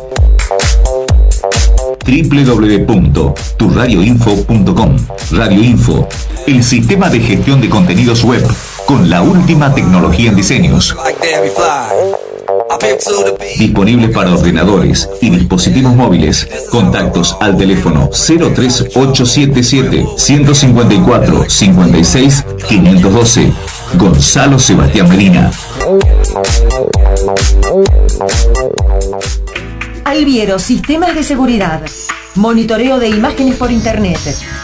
www.turradioinfo.com Radio Info, el sistema de gestión de contenidos web con la última tecnología en diseños. Disponible para ordenadores y dispositivos móviles. Contactos al teléfono 03877 154 56 512. Gonzalo Sebastián Medina. Alviero Sistemas de Seguridad. Monitoreo de imágenes por Internet.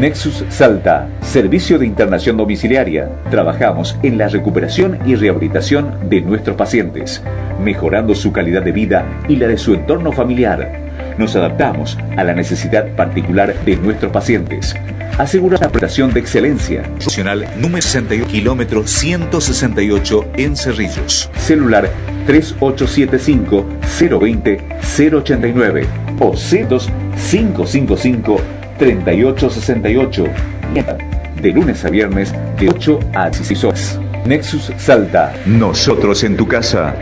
Nexus Salta, servicio de internación domiciliaria. Trabajamos en la recuperación y rehabilitación de nuestros pacientes, mejorando su calidad de vida y la de su entorno familiar. Nos adaptamos a la necesidad particular de nuestros pacientes. Asegura la prestación de excelencia. Nacional número 61, kilómetro 168 en Cerrillos. Celular 3875 020 089 o 555 3868. De lunes a viernes, de 8 a 16 horas. Nexus Salta. Nosotros en tu casa.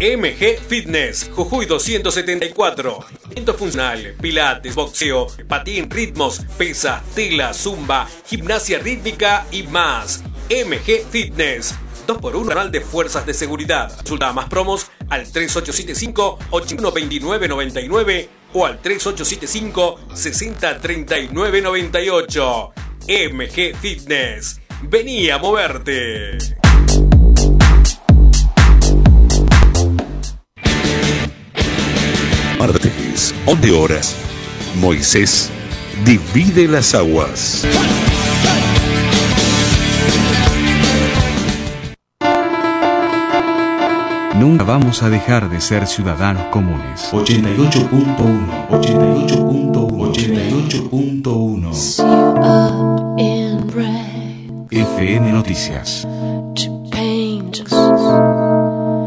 MG Fitness, Jujuy 274. Entrenamiento funcional, pilates, boxeo, patín, ritmos, pesa, tela, zumba, gimnasia rítmica y más. MG Fitness. 2x1 canal de fuerzas de seguridad. Consulta más promos al 3875-812999 o al 3875-603998. MG Fitness. Vení a moverte. Martes, 11 horas. Moisés divide las aguas. Nunca vamos a dejar de ser ciudadanos comunes. 88.1, 88.1, 88.1. FM Noticias.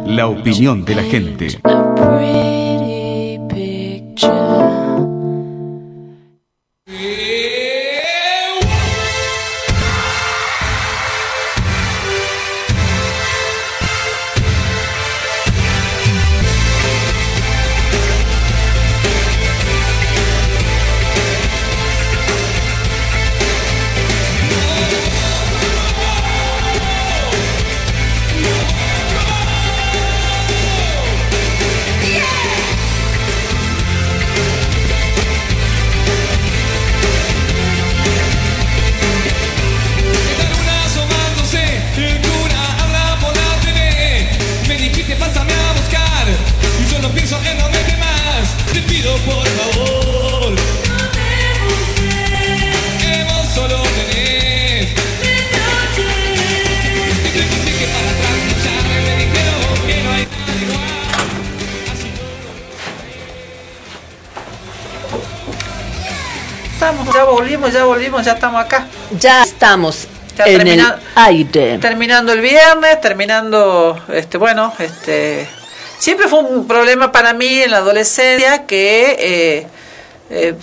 La opinión de la gente. Volvimos, ya volvimos, ya estamos acá. Ya estamos Ya en termina- el aire. Terminando el viernes, terminando, este, bueno, este, siempre fue un problema para mí en la adolescencia que eh, eh,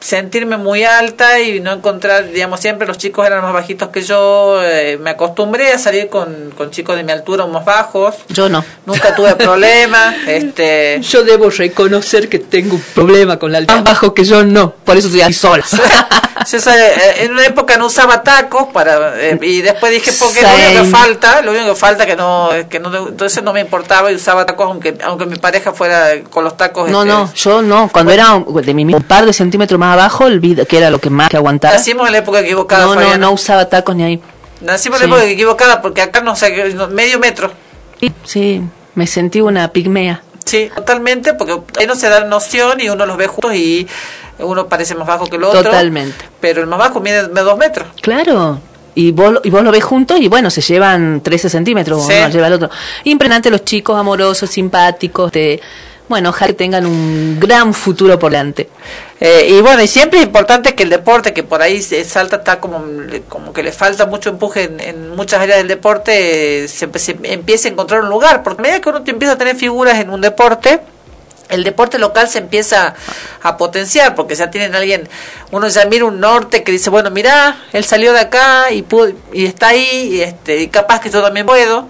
sentirme muy alta y no encontrar, digamos, siempre los chicos eran más bajitos que yo, eh, me acostumbré a salir con, con chicos de mi altura o más bajos, Yo no. nunca tuve problemas, este, Yo debo reconocer que tengo un problema con la altura. Más bajo que yo no. Por eso estoy ahí sola. Soy- eh, en una época no usaba tacos para eh, y después dije porque lo único que falta, lo único que falta que no que no entonces no me importaba y usaba tacos aunque aunque mi pareja fuera con los tacos No, este, no, yo no. Cuando era un- de mi mismo un par de centímetros más abajo, olvida que era lo que más que aguantaba. Nacimos en la época equivocada, No, no, Fabiana. no usaba tacos ni ahí. Nacimos Sí. en la época equivocada porque acá no sé, que- no- medio metro. Sí, Sí, me sentí una pigmea. Sí, totalmente, porque ahí no se da noción y uno los ve juntos y uno parece más bajo que el otro. Totalmente. Pero el más bajo mide dos metros. Claro. Y vos, lo- y vos lo ves juntos y bueno, se llevan 13 centímetros, Sí. uno lleva al otro. Impresionante los chicos amorosos, simpáticos, de, bueno, ojalá que tengan un gran futuro por delante. Eh, y bueno, y siempre es importante que el deporte, que por ahí se salta, está como, como que le falta mucho empuje en, muchas áreas del deporte, se, se empiece a encontrar un lugar, porque a medida que uno empieza a tener figuras en un deporte, el deporte local se empieza a potenciar, porque ya tienen alguien, uno ya mira un norte que dice, bueno, mira, él salió de acá y, pudo, y está ahí, y, este, y capaz que yo también puedo.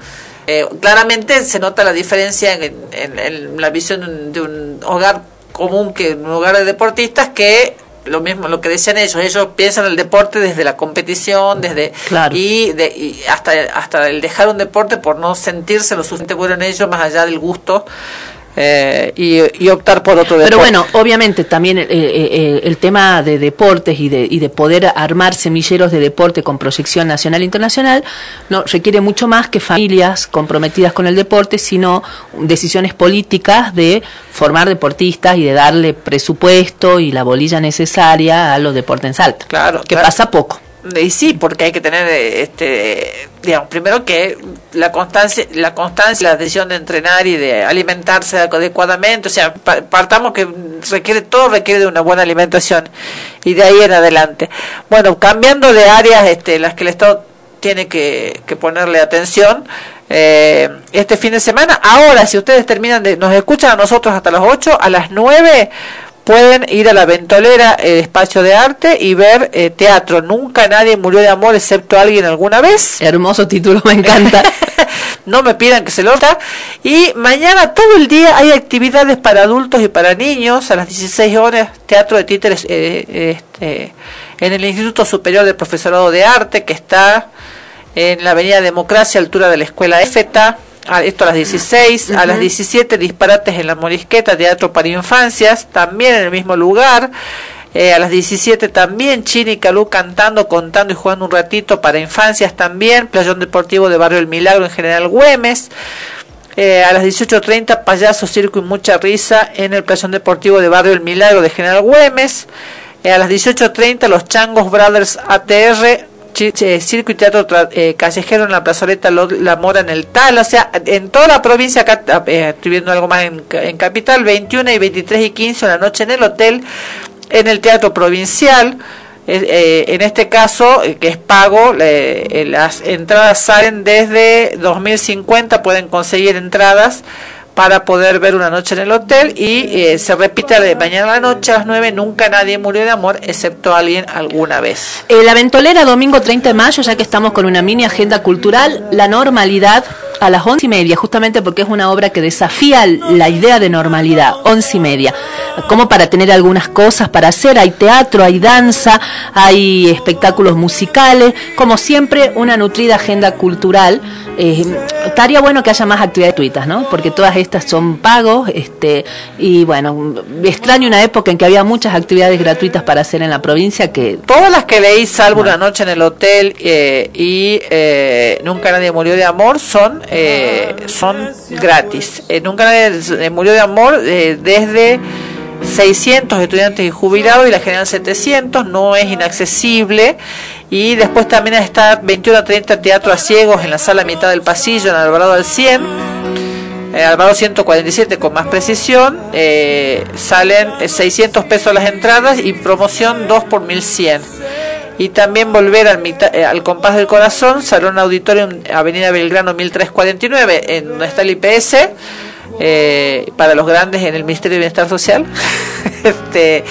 Eh, claramente se nota la diferencia en, en- en la visión de un- de un hogar común que un hogar de deportistas que lo mismo lo que decían ellos ellos piensan el deporte desde la competición desde y, de, y hasta hasta el dejar un deporte por no sentirse lo suficiente bueno en ellos más allá del gusto eh, y, y optar por otro deporte Pero bueno, obviamente también eh, eh, el tema de deportes y de, y de poder armar semilleros de deporte con proyección nacional e internacional no requiere mucho más que familias comprometidas con el deporte, sino decisiones políticas de formar deportistas y de darle presupuesto y la bolilla necesaria a los deportes en salta. Claro, que claro. pasa poco. Y sí, porque hay que tener, eh, este, digamos, primero que la constancia, la constancia, la decisión de entrenar y de alimentarse adecuadamente, o sea, pa- partamos que requiere todo requiere de una buena alimentación y de ahí en adelante. Bueno, cambiando de áreas, este, las que el Estado tiene que, que ponerle atención. eh, este fin de semana, ahora si ustedes terminan de, nos escuchan a nosotros hasta las 8, a las 9 pueden ir a la Ventolera, el espacio de arte, y ver eh, teatro. Nunca nadie murió de amor excepto alguien alguna vez. Hermoso título, me encanta. no me pidan que se lo haga. Y mañana todo el día hay actividades para adultos y para niños. A las 16 horas, teatro de títeres eh, este, en el Instituto Superior del Profesorado de Arte, que está en la Avenida Democracia, altura de la Escuela EFETA. A- Esto a las 16, a las Ujú. 17 disparates en la Morisqueta, teatro para infancias, también en el mismo lugar. Eh, a las 17 también Chini y Calú cantando, contando y jugando un ratito para infancias también. Playón Deportivo de Barrio El Milagro en General Güemes. Eh, a las 18.30 Payaso, Circo y Mucha Risa en el Playón Deportivo de Barrio El Milagro de General Güemes. Eh, a las 18.30 Los Changos Brothers ATR. Eh, Circo y Teatro eh, Callejero en la plazoleta La Mora en el Tal, o sea, en toda la provincia, acá eh, estoy viendo algo más en, en Capital, 21 y 23 y 15 de la noche en el hotel, en el Teatro Provincial. Eh, eh, en este caso, que es pago, las entradas salen desde 2050, pueden conseguir entradas para poder ver una noche en el hotel y eh, se repite de mañana a la noche a las 9, nunca nadie murió de amor, excepto alguien alguna vez. Eh, la Ventolera, domingo 30 de mayo, ya que estamos con una mini agenda cultural, la normalidad a las once y media, justamente porque es una obra que desafía la idea de normalidad, once y media, como para tener algunas cosas para hacer, hay teatro, hay danza, hay espectáculos musicales, como siempre, una nutrida agenda cultural. Eh, estaría bueno que haya más actividades gratuitas, ¿no? Porque todas estas son pagos, este, y bueno, extraño una época en que había muchas actividades gratuitas para hacer en la provincia que Todas las que leí, salvo una noche en el hotel eh, y eh, Nunca nadie murió de amor, son eh, son gratis. Nunca nadie murió de amor eh, desde 600 estudiantes y jubilados y la general 700, no es inaccesible. Y después también está 21 a 30 teatro a ciegos en la sala mitad del pasillo, en Alvarado al 100. eh, Alvaro 147 con más precisión, eh, salen 600 pesos las entradas y promoción 2 por 1100. Y también volver al, eh, al compás del corazón, Salón Auditorio Avenida Belgrano 1349, en donde está el IPS, para los grandes en el Ministerio de Bienestar Social. este,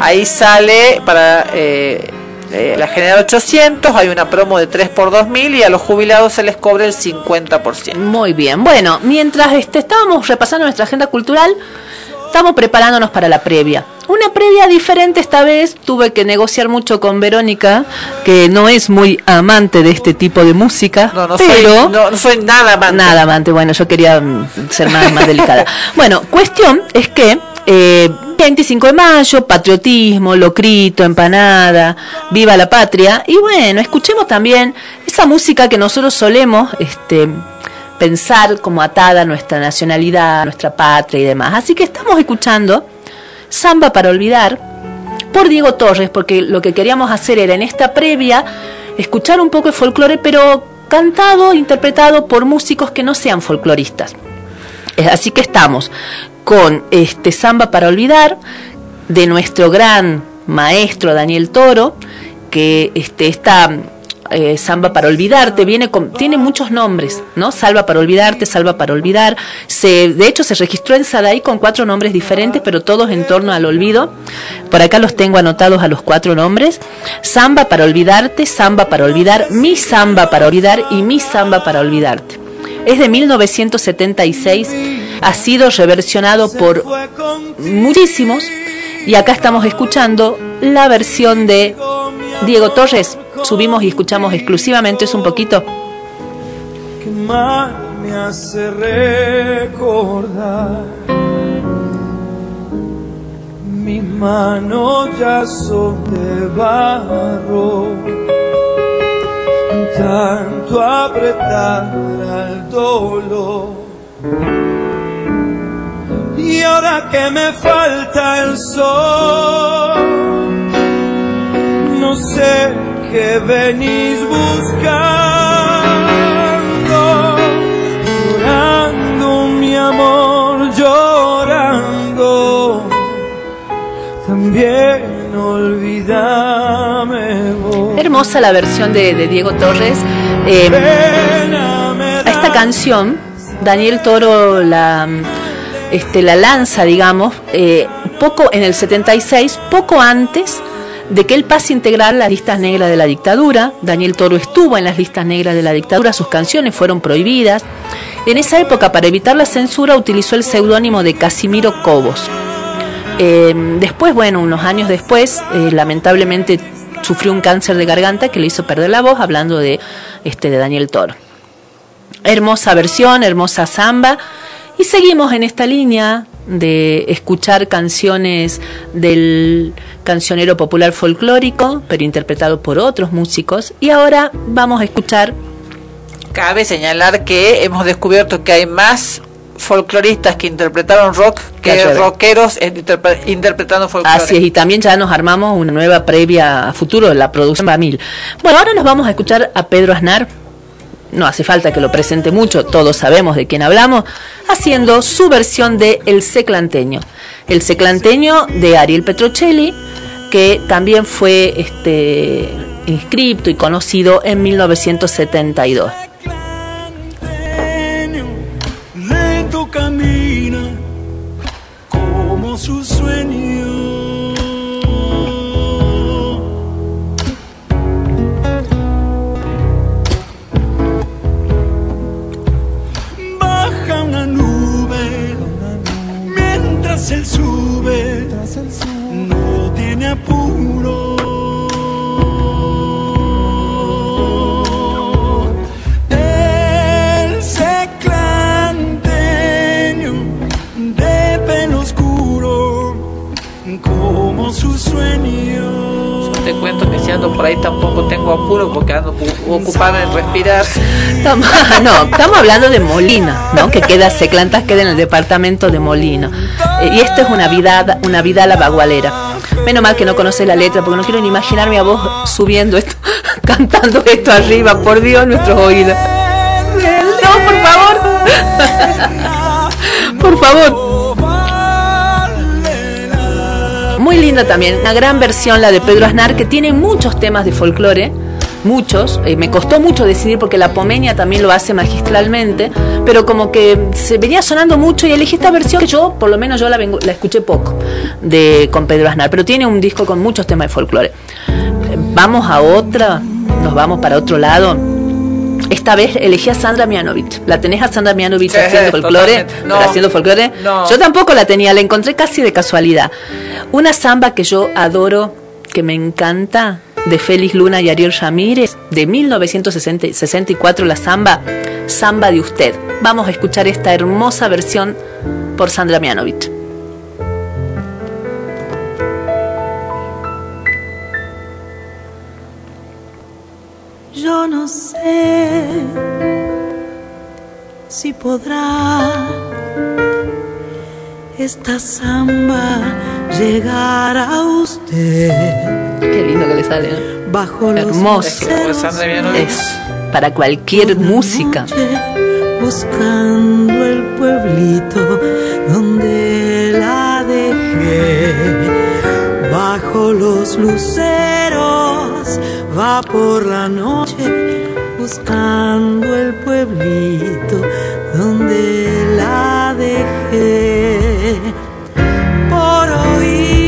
ahí sale para eh, la General 800, hay una promo de 3 por 2000 y a los jubilados se les cobra el 50%. Muy bien, bueno, mientras este, estábamos repasando nuestra agenda cultural, estamos preparándonos para la previa. Una previa diferente esta vez, tuve que negociar mucho con Verónica, que no es muy amante de este tipo de música, no, no pero soy, no, soy nada amante. Nada amante, bueno, yo quería mm, ser más, más delicada. Bueno, cuestión es que eh, 25 de mayo, patriotismo, locrito, empanada, viva la patria. Y bueno, escuchemos también esa música que nosotros solemos este, pensar como atada nuestra nacionalidad, nuestra patria y demás. Así que estamos escuchando Samba para Olvidar por Diego Torres, porque lo que queríamos hacer era en esta previa escuchar un poco de folclore, pero cantado, interpretado por músicos que no sean folcloristas. Así que estamos con este Samba para Olvidar de nuestro gran maestro Daniel Toro, que este, esta eh, Samba para Olvidarte viene con, tiene muchos nombres, ¿no? Salva para Olvidarte, Salva para Olvidar. Se, de hecho, se registró en Sadaí con cuatro nombres diferentes, pero todos en torno al olvido. Por acá los tengo anotados a los cuatro nombres. Samba para Olvidarte, Samba para Olvidar, Mi Samba para Olvidar y Mi Samba para Olvidarte. Es de 1976, ha sido reversionado por muchísimos y acá estamos escuchando la versión de Diego Torres. Subimos y escuchamos exclusivamente, es un poquito. Que me hace recordar. Mis manos ya son de barro tanto apretar al dolor. Y ahora que me falta el sol, no sé qué venís buscando, llorando mi amor, llorando, también olvidame hermosa la versión de, Diego Torres. Eh, esta canción, Daniel Toro la, este, la lanza, digamos, eh, poco en el 76, poco antes de que él pase a integrar las listas negras de la dictadura. Daniel Toro estuvo en las listas negras de la dictadura, sus canciones fueron prohibidas. En esa época, para evitar la censura, utilizó el seudónimo de Casimiro Cobos. Eh, después, bueno, unos años después, lamentablemente sufrió un cáncer de garganta que le hizo perder la voz, hablando de, este, de Daniel Toro. Hermosa versión, hermosa samba. Y seguimos en esta línea de escuchar canciones del cancionero popular folclórico, pero interpretado por otros músicos. Y ahora vamos a escuchar. Cabe señalar que hemos descubierto que hay más folcloristas que interpretaron rock que rockeros interpretando folclore. Así es, y también ya nos armamos una nueva previa a futuro, la producción Bamil. Bueno, ahora nos vamos a escuchar a Pedro Aznar, no hace falta que lo presente mucho, todos sabemos de quién hablamos, haciendo su versión de El Seclanteño. El Seclanteño de Ariel Petrocelli, que también fue este, inscripto y conocido en 1972. No tiene apuro. te cuento que si ando por ahí tampoco tengo apuro porque ando ocupada en respirar. no, estamos hablando de Molina, ¿no? Que queda, Seclantas queda en el departamento de Molina. Eh, y esto es una vida, una vida a la bagualera. Menos mal que no conoce la letra, porque no quiero ni imaginarme a vos subiendo esto, cantando esto arriba, por Dios, nuestros oídos. No, por favor. Por favor. Muy linda también, una gran versión la de Pedro Aznar que tiene muchos temas de folclore, muchos, eh, me costó mucho decidir porque la Pomeña también lo hace magistralmente, pero como que se venía sonando mucho y elegí esta versión que yo, por lo menos yo la, vengo- la escuché poco de con Pedro Aznar, pero tiene un disco con muchos temas de folclore. Vamos a otra, nos vamos para otro lado. Esta vez elegí a Sandra Mianovich. ¿La tenés a Sandra Mianovich Sí, haciendo folclore? No. ¿Haciendo folclore? No. Yo tampoco la tenía, la encontré casi de casualidad. Una samba que yo adoro, que me encanta, de Félix Luna y Ariel Ramírez, de 1964, la samba, Samba de Usted. Vamos a escuchar esta hermosa versión por Sandra Mianovich. Yo no sé si podrá esta samba llegar a usted. Qué lindo que le sale. ¿no? Bajo los Hermoso. luceros Es para cualquier música. buscando el pueblito donde la dejé. Bajo los luceros va por la noche buscando el pueblito donde la dejé. Por oír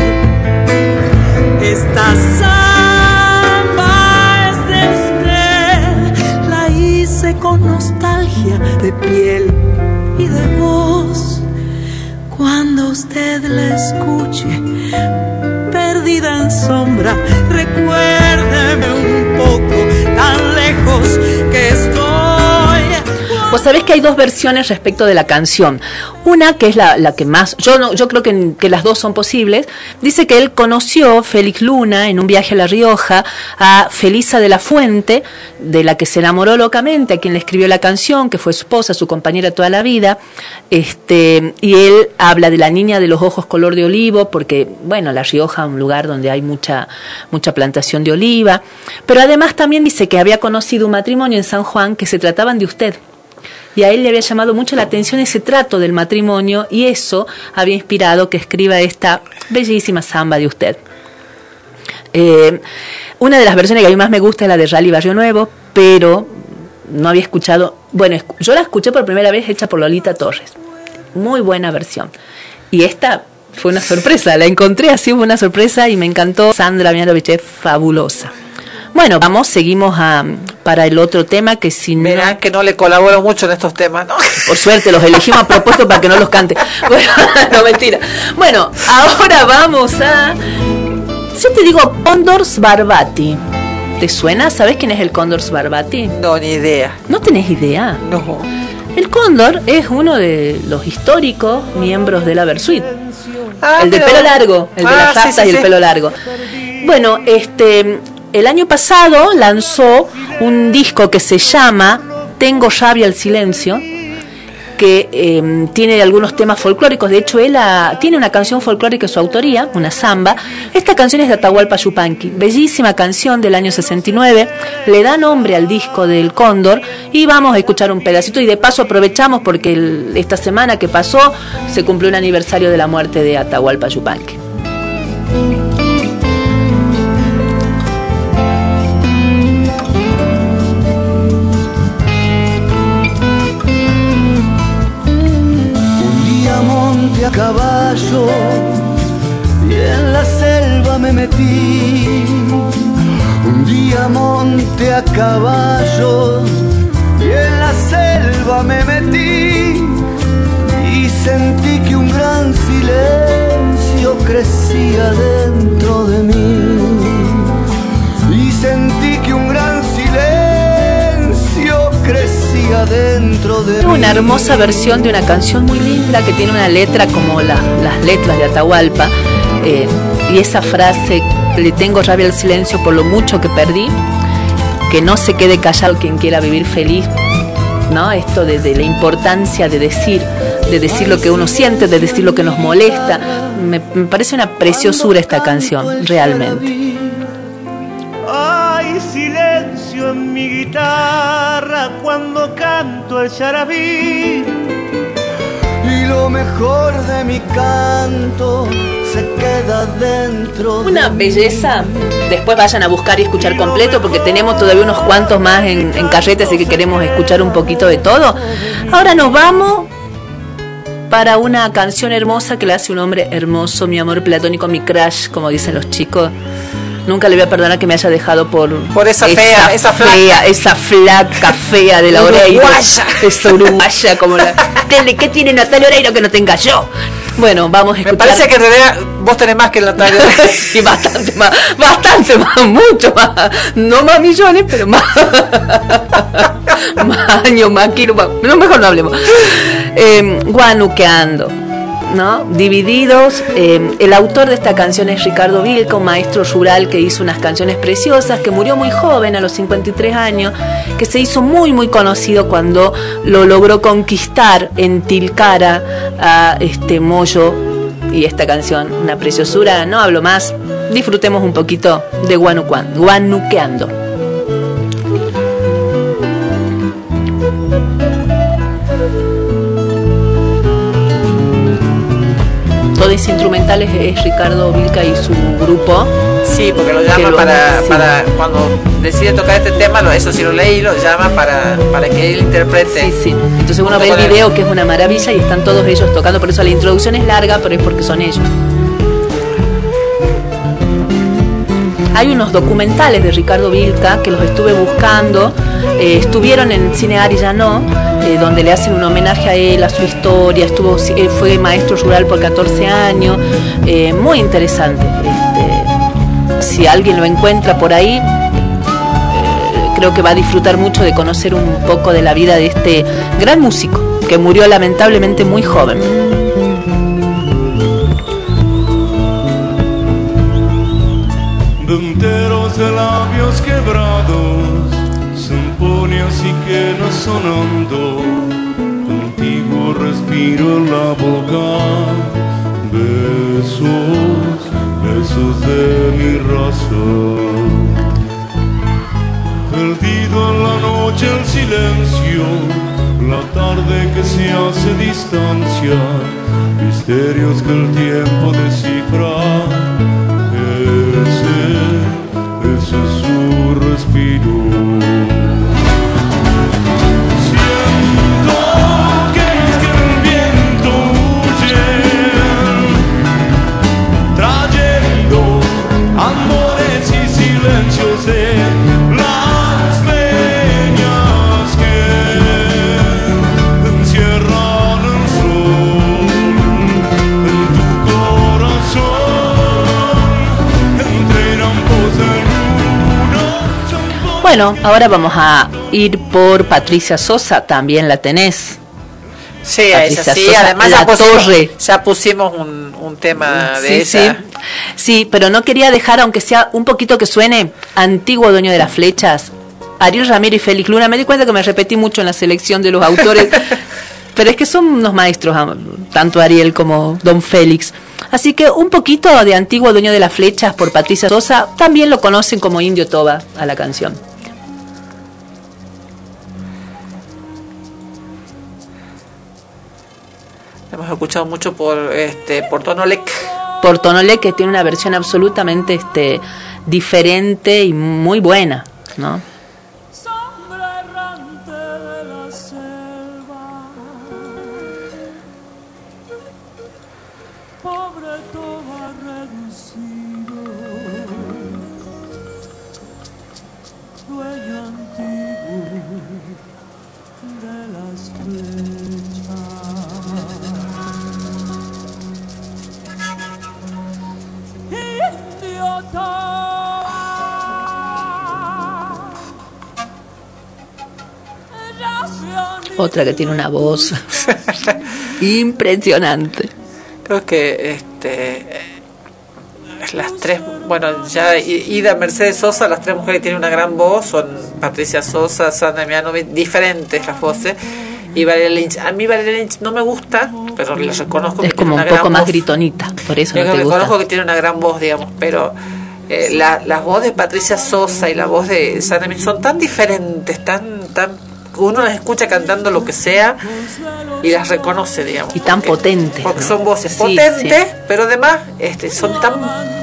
Esta samba es de usted, la hice con nostalgia de piel y de voz. Cuando usted la escuche, perdida en sombra, recuérdeme un poco, tan lejos que estoy. Vos sabés que hay dos versiones respecto de la canción. Una que es la, que más, yo no, yo creo que, que las dos son posibles. Dice que él conoció Félix Luna en un viaje a La Rioja a Felisa de la Fuente, de la que se enamoró locamente, a quien le escribió la canción, que fue su esposa, su compañera toda la vida. Este, y él habla de la niña de los ojos color de olivo, porque, bueno, La Rioja, un lugar donde hay mucha, mucha plantación de oliva. Pero además también dice que había conocido un matrimonio en San Juan que se trataban de usted y a él le había llamado mucho la atención ese trato del matrimonio y eso había inspirado que escriba esta bellísima samba de usted. Eh, una de las versiones que a mí más me gusta es la de Rally Barrio Nuevo, pero no había escuchado, bueno, yo la escuché por primera vez hecha por Lolita Torres, muy buena versión. Y esta fue una sorpresa, la encontré así, fue una sorpresa y me encantó. Sandra Mianovich fabulosa. Bueno, vamos, seguimos a, para el otro tema que si no... Verán que no le colaboro mucho en estos temas, ¿no? Por suerte, los elegimos a propósito para que no los cante. Bueno, no, mentira. Bueno, ahora vamos a... Yo te digo Condors Barbati. ¿Te suena? ¿Sabes quién es el Condors Barbati? No, ni idea. ¿No tenés idea? No. El Cóndor es uno de los históricos miembros de la Versuit. el de pero- pelo largo, el de Ah, las sí, rastas sí, y el sí. pelo largo. Bueno, este, el año pasado lanzó un disco que se llama Tengo rabia al silencio, que eh, tiene algunos temas folclóricos. De hecho, él tiene una canción folclórica de su autoría, una samba. Esta canción es de Atahualpa Yupanqui, bellísima canción del año 69. Le da nombre al disco del Cóndor y vamos a escuchar un pedacito. Y de paso aprovechamos porque esta semana que pasó se cumplió un aniversario de la muerte de Atahualpa Yupanqui. A caballo y en la selva me metí. Un día monte a caballo y en la selva me metí. Y sentí que un gran silencio crecía dentro de mí. Y sentí dentro de. Una hermosa versión de una canción muy linda que tiene una letra como la- las letras de Atahualpa. eh, y esa frase, le tengo rabia al silencio por lo mucho que perdí, que no se quede callado quien quiera vivir feliz. ¿no? Esto de, de la importancia de decir, de decir lo que uno siente, de decir lo que nos molesta. Me, me parece una preciosura esta canción, realmente. Mi guitarra cuando canto el charabí. Y lo mejor de mi canto se queda dentro. Una belleza. Después vayan a buscar y escuchar completo porque tenemos todavía unos cuantos más en, en carrete, así que queremos escuchar un poquito de todo. Ahora nos vamos para una canción hermosa que le hace un hombre hermoso, mi amor platónico, mi crush, como dicen los chicos. Nunca le voy a perdonar que me haya dejado por, Por esa fea, esa flaca. esa flaca fea de la Oreiro. Uruguaya. Esa uruguaya como la. ¿Qué, tiene Natalia Oreiro que no tenga yo? Bueno, vamos a Me escuchar. parece que en realidad vos tenés más que Natalia. sí, bastante más, bastante más, mucho más. No más millones, pero más. más años, más kilos, más. No, mejor no hablemos. Eh, guanuqueando. ¿No? Divididos. eh, el autor de esta canción es Ricardo Vilca, un maestro rural que hizo unas canciones preciosas, que murió muy joven, a los 53 años, que se hizo muy, muy conocido cuando lo logró conquistar en Tilcara a este Moyo y esta canción, una preciosura, no hablo más, disfrutemos un poquito de Guanuqueando. Todo ese instrumental es, Ricardo Vilca y su grupo. Sí, porque lo llama lo- para, sí. para cuando decide tocar este tema, lo- eso sí lo leí, lo llama para, para que él interprete. Sí, sí. Entonces uno ve el video que es una maravilla y están todos ellos tocando, por eso la introducción es larga, pero es porque son ellos. Hay unos documentales de Ricardo Vilca que los estuve buscando, eh, estuvieron en Cine Arillano, eh, donde le hacen un homenaje a él, a su historia, estuvo, fue maestro rural por 14 años, eh, muy interesante. Este, si alguien lo encuentra por ahí, eh, creo que va a disfrutar mucho de conocer un poco de la vida de este gran músico que murió lamentablemente muy joven. No sonando, contigo respiro la boca, besos, besos de mi raza. Perdido en la noche el silencio, la tarde que se hace distancia, misterios que el tiempo descifra. Ese, ese es su Bueno, ahora vamos a ir por Patricia Sosa, también la tenés. Sí, esa Patricia sí, Sosa, además La ya pusimos, Torre. ya pusimos un, un tema de Sí, esa. sí. Sí, pero no quería dejar, aunque sea un poquito que suene, antiguo dueño de las flechas, Ariel Ramiro y Félix Luna. Me di cuenta que me repetí mucho en la selección de los autores, pero es que son unos maestros, tanto Ariel como Don Félix. Así que un poquito de antiguo dueño de las flechas por Patricia Sosa, también lo conocen como Indio Toba a la canción. Escuchado mucho por este por Tonolec. Por que tiene una versión absolutamente este, diferente y muy buena, ¿no? Otra que tiene una voz impresionante. Creo que este las tres, bueno, ya Ida Mercedes Sosa, las tres mujeres que tienen una gran voz son Patricia Sosa, Sandra Mianovic, diferentes las voces. Y Valeria Lynch. A mí Valeria Lynch no me gusta, pero le reconozco es que como tiene un una poco gran más voz. gritonita, por eso Yo no te reconozco que tiene una gran voz, digamos, pero eh, la, la voz de Patricia Sosa y la voz de Sandra Mianovic son tan diferentes, tan, tan uno las escucha cantando lo que sea y las reconoce, digamos. Y tan potentes. Porque ¿no? son voces Sí, potentes, sí. pero además este, son tan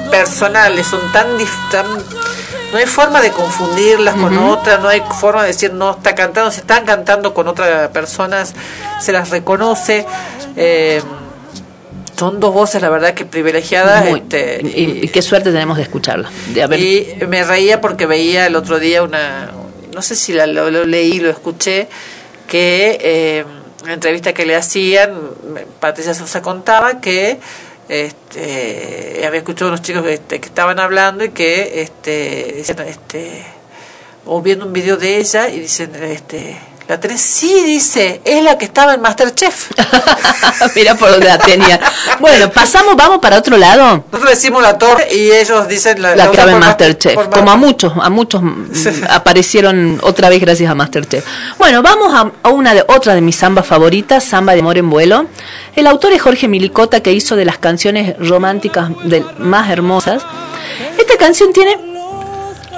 personales, son tan, tan- No hay forma de confundirlas con Ujú. otra, no hay forma de decir no está cantando, si están cantando con otras personas, se las reconoce. eh, son dos voces, la verdad, que privilegiadas. Muy- este, y, y qué suerte tenemos de escucharla. De haber, y me reía porque veía el otro día una, no sé si la, lo, lo leí, lo escuché, que eh, la entrevista que le hacían, Patricia Sosa contaba que este, había escuchado unos chicos este, que estaban hablando y que este, este, o viendo un video de ella y dicen, este, la tenés, sí, dice, es la que estaba en Masterchef. Mira por dónde la tenía. Bueno, pasamos, vamos para otro lado. Nosotros decimos la torre y ellos dicen la, La otra clave en por Masterchef. por Como a muchos, a muchos mm, aparecieron otra vez gracias a Masterchef. Bueno, vamos a, a una de otra de mis zambas favoritas, Samba de Amor en Vuelo. El autor es Jorge Milicota, que hizo de las canciones románticas más hermosas. Esta canción tiene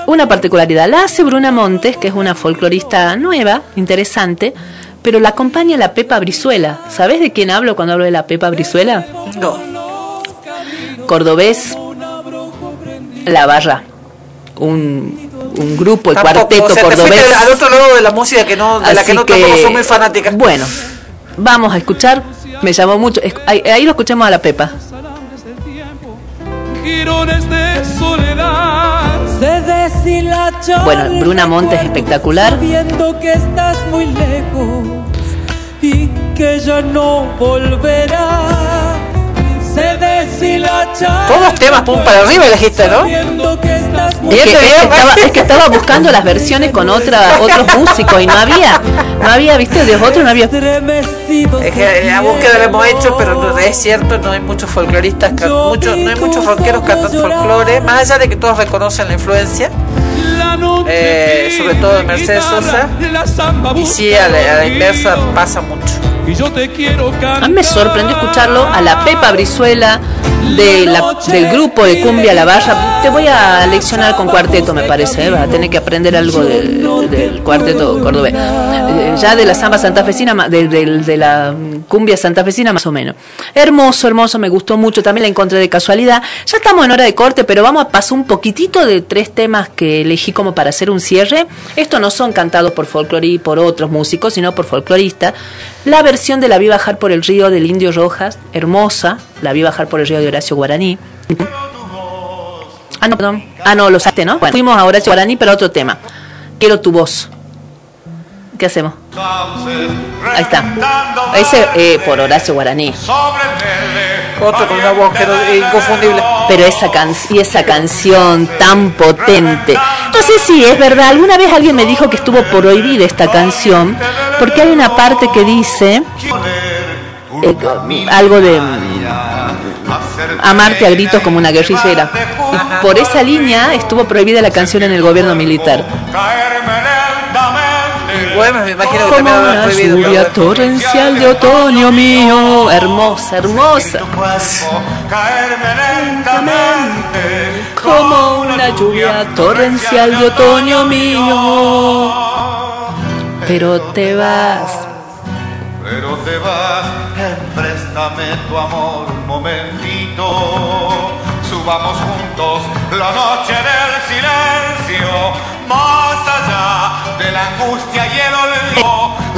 una particularidad. La hace Bruna Montes, que es una folclorista nueva, interesante, pero la acompaña la Pepa Brizuela. ¿Sabes de quién hablo cuando hablo de la Pepa Brizuela? No. Cordobés, La Barra. Un, un grupo, el Tampoco, cuarteto o sea, te cordobés. al otro lado de la música que no, de la que Así no tampoco soy muy fanática. Bueno, vamos a escuchar. Me llamó mucho. Ahí, ahí lo escuchamos a la Pepa. Girones de soledad Bueno, Bruna Montes espectacular. sabiendo que estás muy lejos y que ya no volverás Todos temas pum para arriba elegiste, ¿no? Es que, es, que estaba, es que estaba buscando las versiones con otra, otros músicos y no había, no había, viste, de otros no había. Es que la búsqueda la hemos hecho, pero no- es cierto, no hay muchos folcloristas, muchos, no hay muchos rockeros cantando folclore, más allá de que todos reconocen la influencia, eh, sobre todo de Mercedes Sosa, y sí, a la, a la inversa pasa mucho. Y yo te quiero mí me sorprendió escucharlo a la Pepa Brizuela de la- del grupo de Cumbia La Barra. Te voy a leccionar con cuarteto, me parece. ¿eh? A tener que aprender algo del, cuarteto cordobés. Eh, Ya de la samba santafesina, de- de la cumbia santafesina más o menos. Hermoso, hermoso, me gustó mucho. También la encontré de casualidad. Ya estamos en hora de corte, pero vamos a pasar un poquitito de tres temas que elegí como para hacer un cierre. Estos no son cantados por folclore y por otros músicos, sino por folcloristas. La versión de La vi bajar por el río del Indio Rojas, hermosa. La vi bajar por el río de Horacio Guaraní. Ah, no, perdón. Ah, no, lo sacaste, ¿no? Fuimos a Horacio Guaraní, pero otro tema. Quiero tu voz. ¿Qué hacemos? Ahí está. Ese eh, por Horacio Guaraní. Otro con una voz que no- inconfundible. Pero esa, can y esa canción tan potente. No sé si es verdad. Alguna vez alguien me dijo que estuvo prohibida esta canción porque hay una parte que dice eh, algo de mm, amarte a gritos como una guerrillera. Y por esa línea estuvo prohibida la canción en el gobierno militar. Bueno, me imagino que Como una prohibido. lluvia pero- torrencial de otoño mío. Hermosa, hermosa. Como una lluvia torrencial de otoño mío. Pero te vas. Pero te vas, eh, préstame tu amor un momentito. Subamos juntos la noche del silencio, más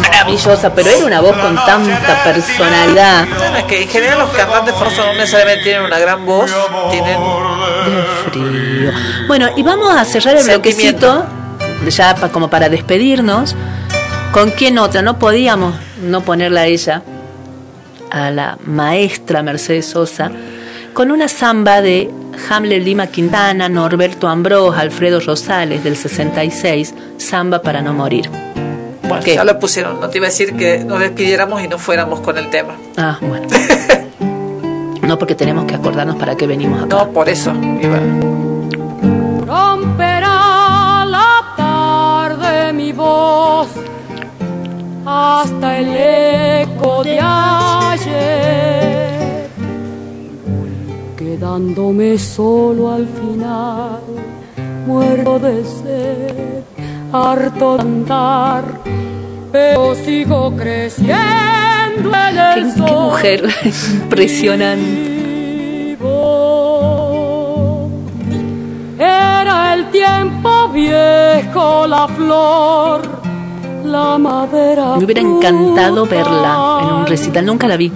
Maravillosa, pero era una voz con tanta personalidad. Es que en general los cantantes famosos no necesariamente tienen una gran voz, tienen frío. Bueno, y vamos a cerrar el bloquecito, ya pa- como para despedirnos. ¿Con quién otra? No podíamos no ponerla a ella, a la maestra Mercedes Sosa, con una samba de Hamlet Lima Quintana, Norberto Ambrós, Alfredo Rosales del 66, Samba para no morir. Bueno, ya lo pusieron. No te iba a decir que nos despidiéramos y no fuéramos con el tema. Ah, bueno. no, porque tenemos que acordarnos para qué venimos acá. No, por eso. Iba. Romperá la tarde mi voz hasta el eco de ayer, quedándome solo al final, muerto de sed, harto de andar, pero sigo creciendo en el ¿Qué, sol. qué mujer impresionante. Era el tiempo viejo, la flor, la madera. Me hubiera encantado verla en un recital, nunca la vi.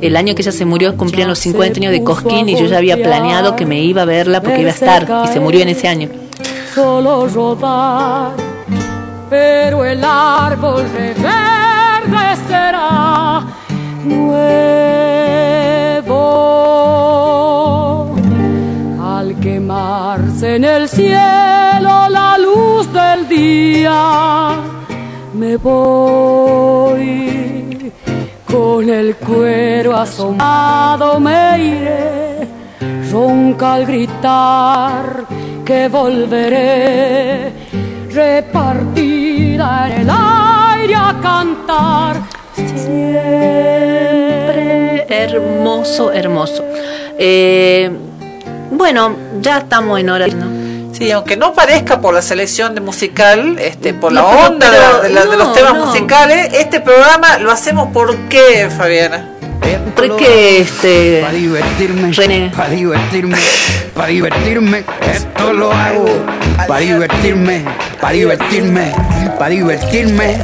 El año que ella se murió cumplían los 50 años de Cosquín y yo ya había planeado que me iba a verla porque iba a estar y se murió en ese año. Solo rodar, pero el árbol reverdecerá nuevo al quemarse en el cielo la luz del día. Me voy con el cuero asomado, me iré ronca al gritar que volveré repartida en el aire a cantar Siempre hermoso, hermoso. Eh, bueno, ya estamos en hora. ¿no? Sí, aunque no parezca por la selección de musical, este, por la pero- onda de, pero- la- de la- de los temas no. musicales, este programa lo hacemos por qué, Fabiana. Porque este. Para divertirme, René. para divertirme, para divertirme, esto lo hago. Para divertirme, para divertirme, para divertirme.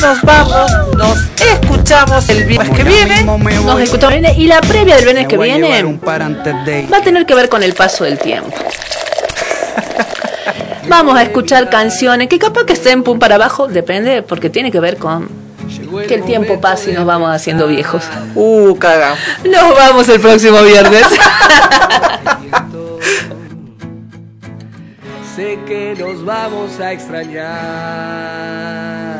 Nos vamos, nos escuchamos el viernes que viene. Nos escuchamos el viernes y la previa del viernes que viene va a tener que ver con el paso del tiempo. Vamos a escuchar canciones que capaz que estén pum para abajo, depende, porque tiene que ver con que el tiempo pase y nos vamos haciendo viejos. Uh, caga. Nos vamos el próximo viernes. Sé que nos vamos a extrañar.